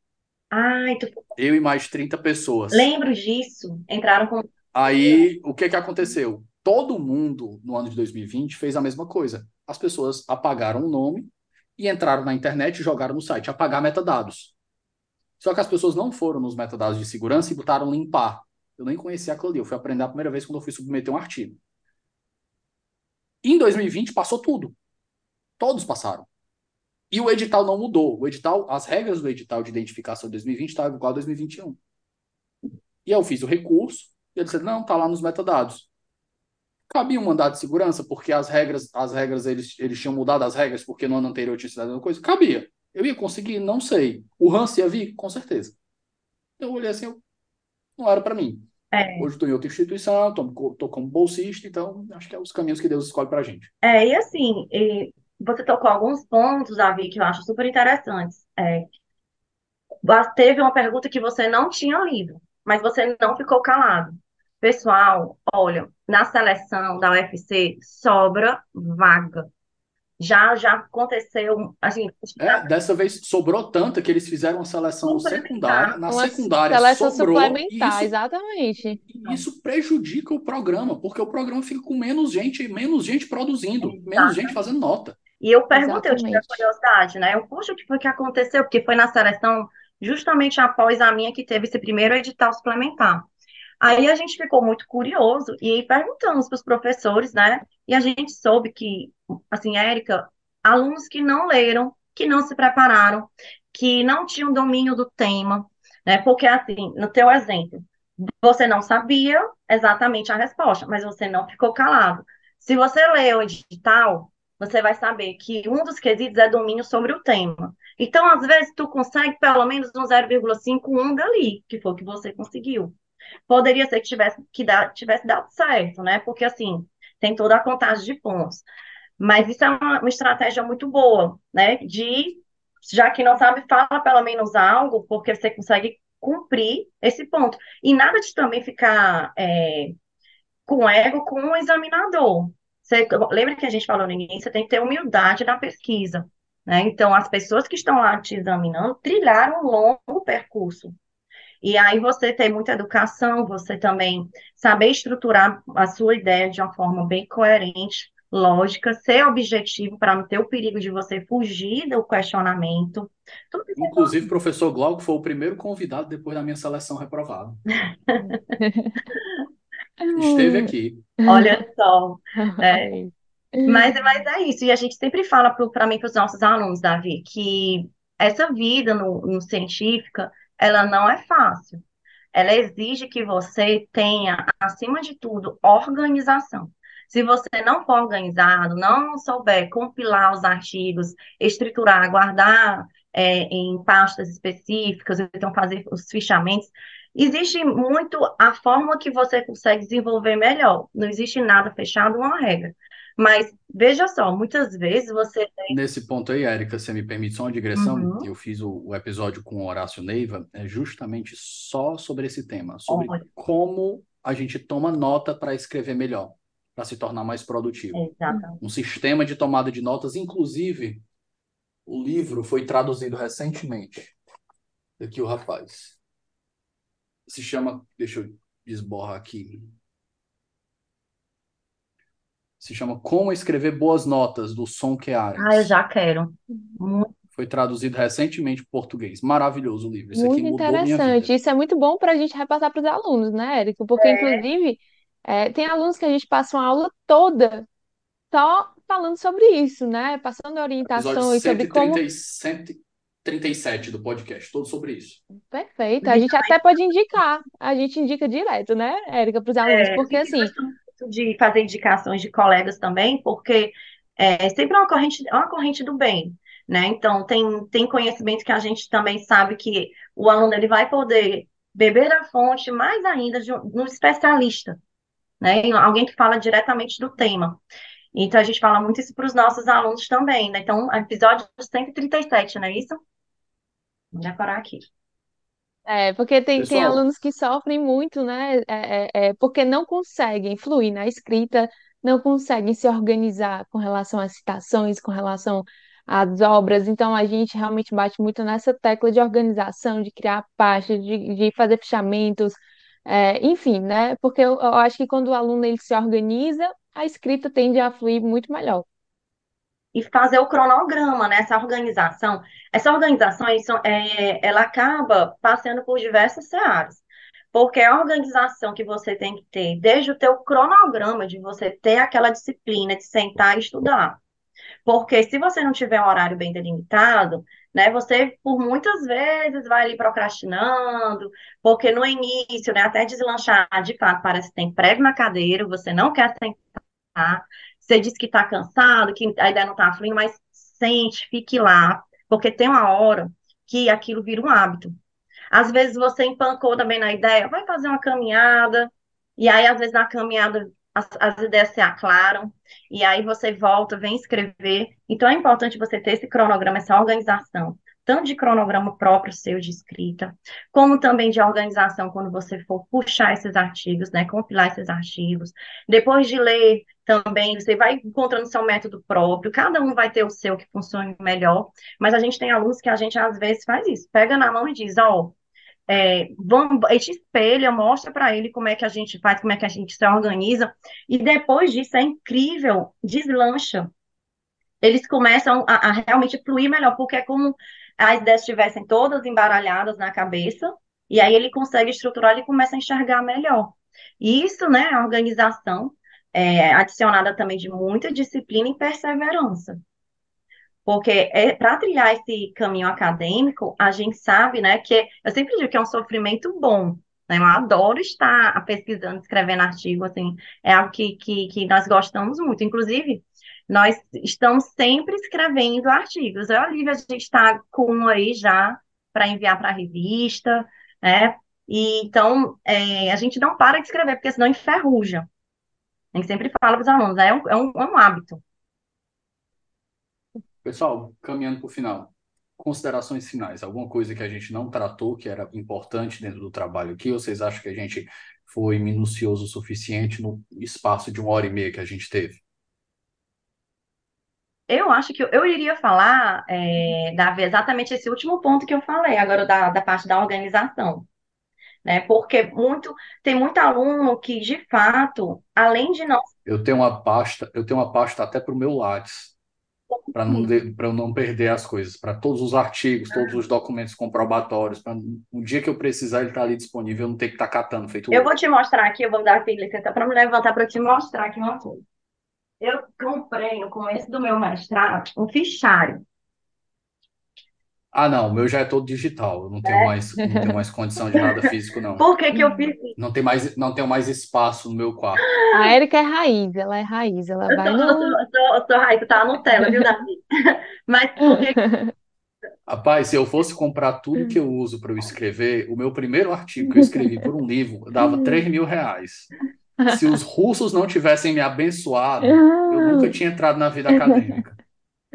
Ai, tu... Eu e mais 30 pessoas. lembro disso. Entraram com. Aí, o que que aconteceu? Todo mundo, no ano de 2020, fez a mesma coisa. As pessoas apagaram o nome e entraram na internet e jogaram no site, apagar metadados. Só que as pessoas não foram nos metadados de segurança e botaram limpar. Eu nem conhecia aquilo ali. Eu fui aprender a primeira vez quando eu fui submeter um artigo. Em 2020 passou tudo. Todos passaram. E o edital não mudou. O edital, as regras do edital de identificação de 2020 estavam igual a 2021. E eu fiz o recurso, e ele disse: "Não, tá lá nos metadados". Cabia um mandado de segurança porque as regras, as regras eles, eles tinham mudado as regras porque no ano anterior tinha sido a mesma coisa? Cabia. Eu ia conseguir, não sei. O Hans ia vir, com certeza. Eu olhei assim, eu, não era para mim. É, Hoje estou em outra instituição, estou como bolsista, então acho que é os caminhos que Deus escolhe para a gente. é, e assim, e você tocou alguns pontos, Davi, que eu acho super interessantes. É, Teve uma pergunta que você não tinha lido, mas você não ficou calado. Pessoal, olha, na seleção da UFC sobra vaga. Já já aconteceu, assim, É, dessa vez sobrou tanta que eles fizeram uma seleção secundária. Na Uma secundária seleção sobrou, suplementar, isso, exatamente. e isso prejudica o programa, porque o programa fica com menos gente, menos gente produzindo, menos gente fazendo nota. E eu perguntei, eu tive a curiosidade, né? Eu, poxa, o que foi que aconteceu? Porque foi na seleção justamente após a minha que teve esse primeiro edital suplementar. Aí a gente ficou muito curioso e perguntamos para os professores, né? E a gente soube que, assim, Érica, alunos que não leram, que não se prepararam, que não tinham domínio do tema, né? Porque, assim, no teu exemplo, você não sabia exatamente a resposta, mas você não ficou calado. Se você lê o edital, você vai saber que um dos quesitos é domínio sobre o tema. Então, às vezes, tu consegue pelo menos um 0,51 dali, que foi o que você conseguiu. Poderia ser que tivesse, que dá, tivesse dado certo, né? Porque, assim, tem toda a contagem de pontos. Mas isso é uma, uma estratégia muito boa, né? De, já que não sabe, fala pelo menos algo, porque você consegue cumprir esse ponto. E nada de também ficar é, com ego com o examinador. Você, lembra que a gente falou no início, você tem que ter humildade na pesquisa, né? Então, as pessoas que estão lá te examinando trilharam um longo percurso. E aí você tem muita educação, você também saber estruturar a sua ideia de uma forma bem coerente, lógica, ser objetivo para não ter o perigo de você fugir do questionamento. Tudo é Inclusive, o professor Glauco foi o primeiro convidado depois da minha seleção reprovada. Esteve aqui. Olha só. É, mas, mas é isso. E a gente sempre fala para mim, para os nossos alunos, Davi, que essa vida no, no científica, ela não é fácil. Ela exige que você tenha, acima de tudo, organização. Se você não for organizado, não souber compilar os artigos, estruturar, guardar é, em pastas específicas, então fazer os fichamentos, existe muito a forma que você consegue desenvolver melhor. Não existe nada fechado, uma regra. Mas veja só, muitas vezes você Nesse ponto aí, Érica, você me permite só uma digressão? Uhum. Eu fiz o, o episódio com o Horácio Neiva, é justamente só sobre esse tema, sobre Olha. como a gente toma nota para escrever melhor, para se tornar mais produtivo. Exatamente. Um sistema de tomada de notas, inclusive, o livro foi traduzido recentemente. Aqui o rapaz. Se chama, deixa eu desborrar aqui. Se chama Como Escrever Boas Notas, do Som Kearns. Ah, eu já quero. Muito Foi traduzido recentemente para português. Maravilhoso o livro. Esse aqui Muito interessante. Isso é muito bom para a gente repassar para os alunos, né, Érico? Porque, inclusive, é, tem alunos que a gente passa uma aula toda só falando sobre isso, né? Passando Episódio orientações sobre como. 130 137 do podcast, todo sobre isso. Perfeito. A gente até pode indicar. A gente indica direto, né, Érica, para os alunos? É, Porque, assim, gosto muito de fazer indicações de colegas também, porque é sempre uma corrente, é uma corrente do bem, né? Então, tem, tem conhecimento que a gente também sabe que o aluno ele vai poder beber da fonte, mais ainda de um, um especialista, né? Alguém que fala diretamente do tema. Então, a gente fala muito isso para os nossos alunos também, né? Então, episódio 137, não é isso? Vou decorar aqui. É, porque tem, tem Pessoal. alunos que sofrem muito, né? É, é, é, porque não conseguem fluir na escrita, não conseguem se organizar com relação às citações, com relação as obras. Então, a gente realmente bate muito nessa tecla de organização, de criar pastas, de, de fazer fechamentos, é, enfim, né? Porque eu, eu acho que quando o aluno ele se organiza, a escrita tende a fluir muito melhor. E fazer o cronograma, né? Essa organização, essa organização, é, ela acaba passando por diversas áreas, porque a organização que você tem que ter, desde o teu cronograma, de você ter aquela disciplina de sentar e estudar, porque se você não tiver um horário bem delimitado, né, você por muitas vezes vai ali procrastinando, porque no início, né, até deslanchar, de fato, parece que tem prego na cadeira, você não quer sentar, você diz que está cansado, que a ideia não está fluindo, mas sente, fique lá, porque tem uma hora que aquilo vira um hábito. Às vezes você empancou também na ideia, vai fazer uma caminhada, e aí às vezes na caminhada as, as ideias se aclaram, e aí você volta, vem escrever. Então é importante você ter esse cronograma, essa organização, tanto de cronograma próprio seu de escrita, como também de organização quando você for puxar esses artigos, né, compilar esses artigos. Depois de ler também, você vai encontrando seu método próprio, cada um vai ter o seu que funcione melhor, mas a gente tem alunos que a gente às vezes faz isso, pega na mão e diz, ó, oh, é, vamos, a gente espelha, mostra para ele como é que a gente faz, como é que a gente se organiza, e depois disso é incrível, deslancha. Eles começam a, a realmente fluir melhor, porque é como as ideias estivessem todas embaralhadas na cabeça, e aí ele consegue estruturar e começa a enxergar melhor. E isso, né, a organização, é, adicionada também de muita disciplina e perseverança. Porque é, para trilhar esse caminho acadêmico, a gente sabe, né, que eu sempre digo que é um sofrimento bom. Né? Eu adoro estar pesquisando, escrevendo artigo, assim, é algo que, que, que nós gostamos muito. Inclusive, nós estamos sempre escrevendo artigos. Eu, Olivia, a gente está com um aí já para enviar para a revista, né? E, então, é, a gente não para de escrever, porque senão enferruja. A gente sempre fala para os alunos, é, um, é, um, é um hábito. Pessoal, caminhando para o final, considerações finais, alguma coisa que a gente não tratou que era importante dentro do trabalho aqui, ou vocês acham que a gente foi minucioso o suficiente no espaço de uma hora e meia que a gente teve? Eu acho que eu, eu iria falar, é, Davi, exatamente esse último ponto que eu falei, agora da, da parte da organização. Né? Porque muito, tem muito aluno que, de fato, além de não. Eu tenho uma pasta, eu tenho uma pasta até para o meu Lattes para não, para não perder as coisas, para todos os artigos, todos os documentos comprobatórios, para um dia que eu precisar ele estar tá ali disponível, eu não ter que estar tá catando feito. Eu vou te mostrar aqui, eu vou dar aqui licença para me levantar para te mostrar aqui uma coisa. Eu comprei no começo do meu mestrado um fichário. Ah, não, o meu já é todo digital, eu não tenho é? mais, não tenho mais condição de nada físico, não. Por que que eu fiz isso? Não tem mais, não tenho mais espaço no meu quarto. A Erika é raiz, ela é raiz, ela eu vai sou, no... Eu sou, eu sou, eu sou raiz, tá na Nutella, viu, Davi? Mas por que... Rapaz, se eu fosse comprar tudo que eu uso para eu escrever, o meu primeiro artigo que eu escrevi por um livro dava 3 mil reais. Se os russos não tivessem me abençoado, eu nunca tinha entrado na vida acadêmica.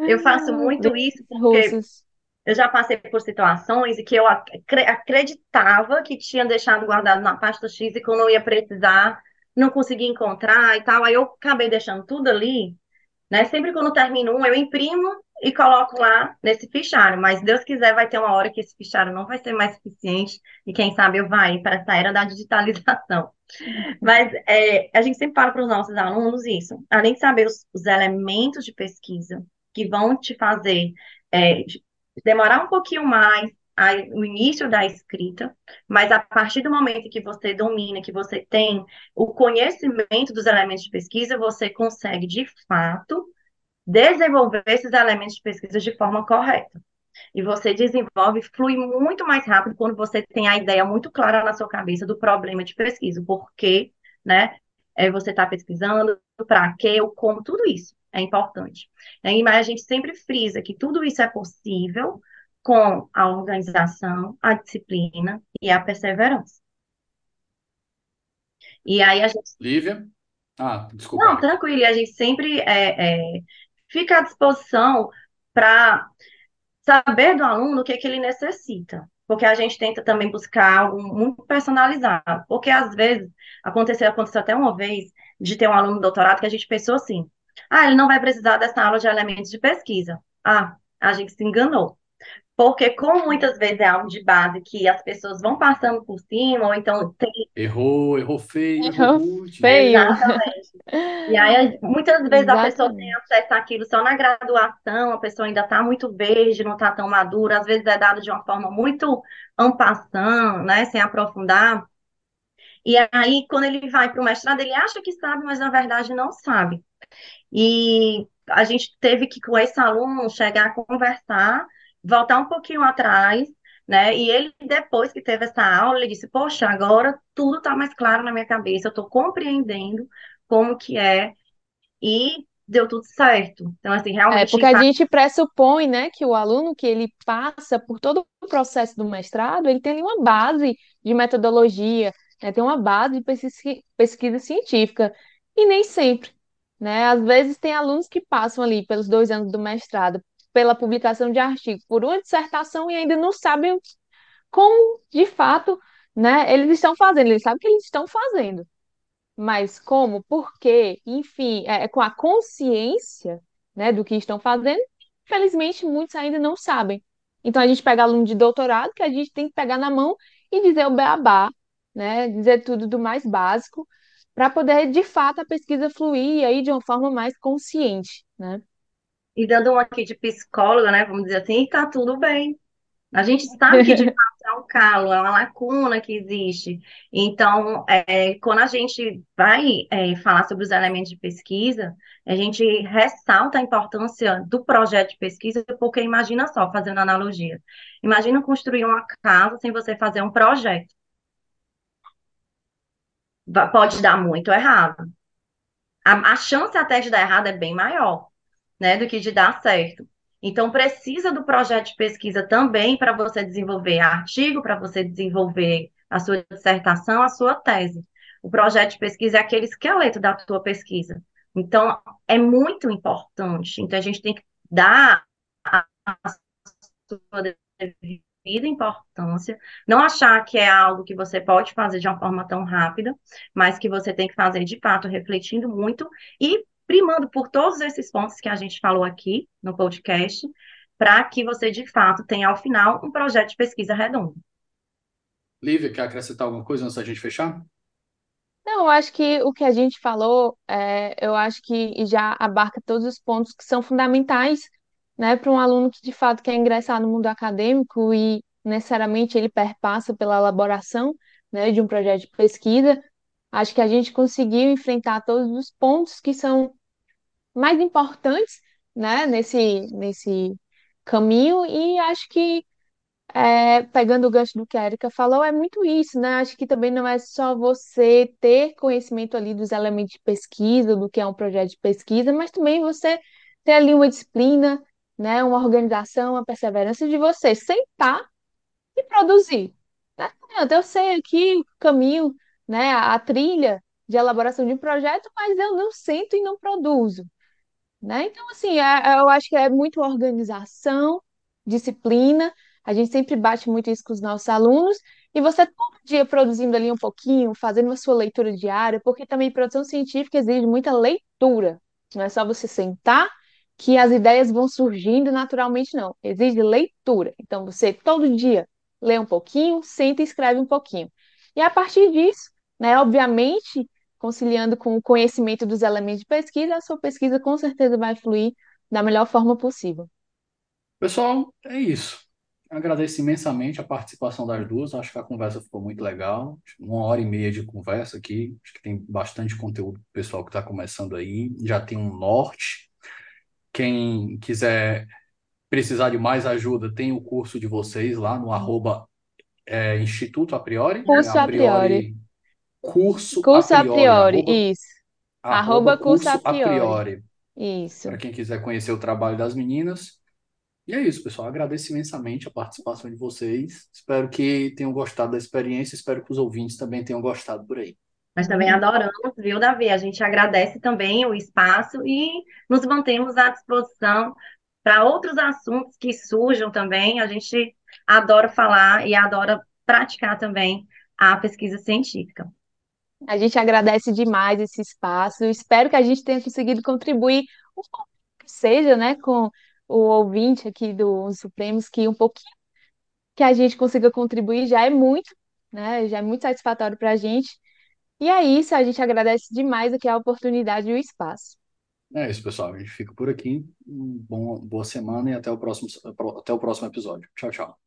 Eu faço muito isso porque russos. eu já passei por situações em que eu acreditava que tinha deixado guardado na pasta X e quando eu ia precisar, não conseguia encontrar e tal. Aí eu acabei deixando tudo ali, né? Sempre quando termino um, eu imprimo e coloco lá nesse fichário. Mas Deus quiser, vai ter uma hora que esse fichário não vai ser mais suficiente e quem sabe eu vai para essa era da digitalização. Mas é, a gente sempre fala para os nossos alunos isso. Além de saber os, os elementos de pesquisa que vão te fazer é, demorar um pouquinho mais a, o início da escrita, mas a partir do momento que você domina, que você tem o conhecimento dos elementos de pesquisa, você consegue, de fato, desenvolver esses elementos de pesquisa de forma correta. E você desenvolve, flui muito mais rápido quando você tem a ideia muito clara na sua cabeça do problema de pesquisa, o porquê, né? É, você está pesquisando, para quê, o como, tudo isso é importante. E, mas a gente sempre frisa que tudo isso é possível com a organização, a disciplina e a perseverança. E aí a gente. Lívia? Ah, desculpa. Não, tranquilo. E a gente sempre é, é, fica à disposição para saber do aluno o que, é que ele necessita. Porque a gente tenta também buscar algo muito personalizado. Porque às vezes, aconteceu, aconteceu até uma vez, de ter um aluno de doutorado que a gente pensou assim: ah, ele não vai precisar dessa aula de elementos de pesquisa. ah, a gente se enganou. Porque, como muitas vezes é algo de base que as pessoas vão passando por cima, ou então tem. Errou, errou feio, errou rude. feio. Exatamente. E aí, muitas vezes a pessoa tem Exatamente. acesso àquilo só na graduação, a pessoa ainda está muito verde, não está tão madura, às vezes é dado de uma forma muito en passant, né, sem aprofundar. E aí, quando ele vai para o mestrado, ele acha que sabe, mas na verdade não sabe. E a gente teve que, com esse aluno, chegar a conversar, voltar um pouquinho atrás, né? E ele, depois que teve essa aula, ele disse: Poxa, agora tudo está mais claro na minha cabeça, eu estou compreendendo como que é, e deu tudo certo. Então, assim, É, realmente porque a gente pressupõe, né, que o aluno que ele passa por todo o processo do mestrado, ele tem ali uma base de metodologia, né, tem uma base de pesquisa, pesquisa científica, e nem sempre, né? Às vezes tem alunos que passam ali pelos dois anos do mestrado, pela publicação de artigo, por uma dissertação e ainda não sabem como, de fato, né, eles estão fazendo, eles sabem que eles estão fazendo. Mas como, por quê, enfim, é, é com a consciência, né, do que estão fazendo, infelizmente muitos ainda não sabem. Então a gente pega aluno de doutorado que a gente tem que pegar na mão e dizer o beabá, né, dizer tudo do mais básico, para poder de fato a pesquisa fluir aí de uma forma mais consciente, né? E dando uma aqui de psicóloga, né? Vamos dizer assim, e tá tudo bem. A gente sabe que de fato é um calo, é uma lacuna que existe. Então, é, quando a gente vai é, falar sobre os elementos de pesquisa, a gente ressalta a importância do projeto de pesquisa, porque imagina só, fazendo analogia, imagina construir uma casa sem você fazer um projeto. Pode dar muito errado. A, a chance até de dar errado é bem maior. Né, do que de dar certo. Então, precisa do projeto de pesquisa também para você desenvolver artigo, para você desenvolver a sua dissertação, a sua tese. O projeto de pesquisa é aquele esqueleto da tua pesquisa. Então, é muito importante. Então, a gente tem que dar a sua devida importância, não achar que é algo que você pode fazer de uma forma tão rápida, mas que você tem que fazer de fato refletindo muito e primando por todos esses pontos que a gente falou aqui no podcast, para que você de fato tenha ao final um projeto de pesquisa redondo. Lívia, quer acrescentar alguma coisa antes da gente fechar? Não, eu acho que o que a gente falou, é, eu acho que já abarca todos os pontos que são fundamentais, né, para um aluno que de fato quer ingressar no mundo acadêmico e necessariamente ele perpassa pela elaboração, né, de um projeto de pesquisa. Acho que a gente conseguiu enfrentar todos os pontos que são mais importantes, né, nesse, nesse caminho e acho que é, pegando o gancho do que a Erika falou, é muito isso, né? Acho que também não é só você ter conhecimento ali dos elementos de pesquisa, do que é um projeto de pesquisa, mas também você ter ali uma disciplina, né? Uma organização, uma perseverança de você sentar e produzir. Eu sei aqui o caminho, né? A trilha de elaboração de um projeto, mas eu não sento e não produzo né? Então, assim, é- é- eu acho que é muito organização, disciplina. A gente sempre bate muito isso com os nossos alunos. E você todo dia produzindo ali um pouquinho, fazendo a sua leitura diária, porque também produção científica exige muita leitura. Não é só você sentar que as ideias vão surgindo naturalmente, não. Exige leitura. Então, você todo dia lê um pouquinho, senta e escreve um pouquinho. E a partir disso, né, obviamente conciliando com o conhecimento dos elementos de pesquisa, a sua pesquisa com certeza vai fluir da melhor forma possível. Pessoal, é isso. Agradeço imensamente a participação das duas. Acho que a conversa ficou muito legal. Uma hora e meia de conversa aqui. Acho que tem bastante conteúdo pessoal que está começando aí. Já tem um norte. Quem quiser precisar de mais ajuda, tem o curso de vocês lá no arroba é, Instituto a priori. Curso É a priori. a Curso a priori. isso. arroba Arroba curso a curso a priori. priori. Isso. Para quem quiser conhecer o trabalho das meninas. E é isso, pessoal. Agradeço imensamente a participação de vocês. Espero que tenham gostado da experiência. Espero que os ouvintes também tenham gostado por aí. Nós também adoramos, viu, Davi? A gente agradece também o espaço e nos mantemos à disposição para outros assuntos que surjam também. A gente adora falar e adora praticar também a pesquisa científica. A gente agradece demais esse espaço. Espero que a gente tenha conseguido contribuir um pouco seja, né, com o ouvinte aqui do Supremos que um pouquinho que a gente consiga contribuir já é muito, né? Já é muito satisfatório para a gente. E é isso, a gente agradece demais aqui a oportunidade e o espaço. É isso, pessoal. A gente fica por aqui. Bom, boa semana e até o próximo, até o próximo episódio. Tchau, tchau.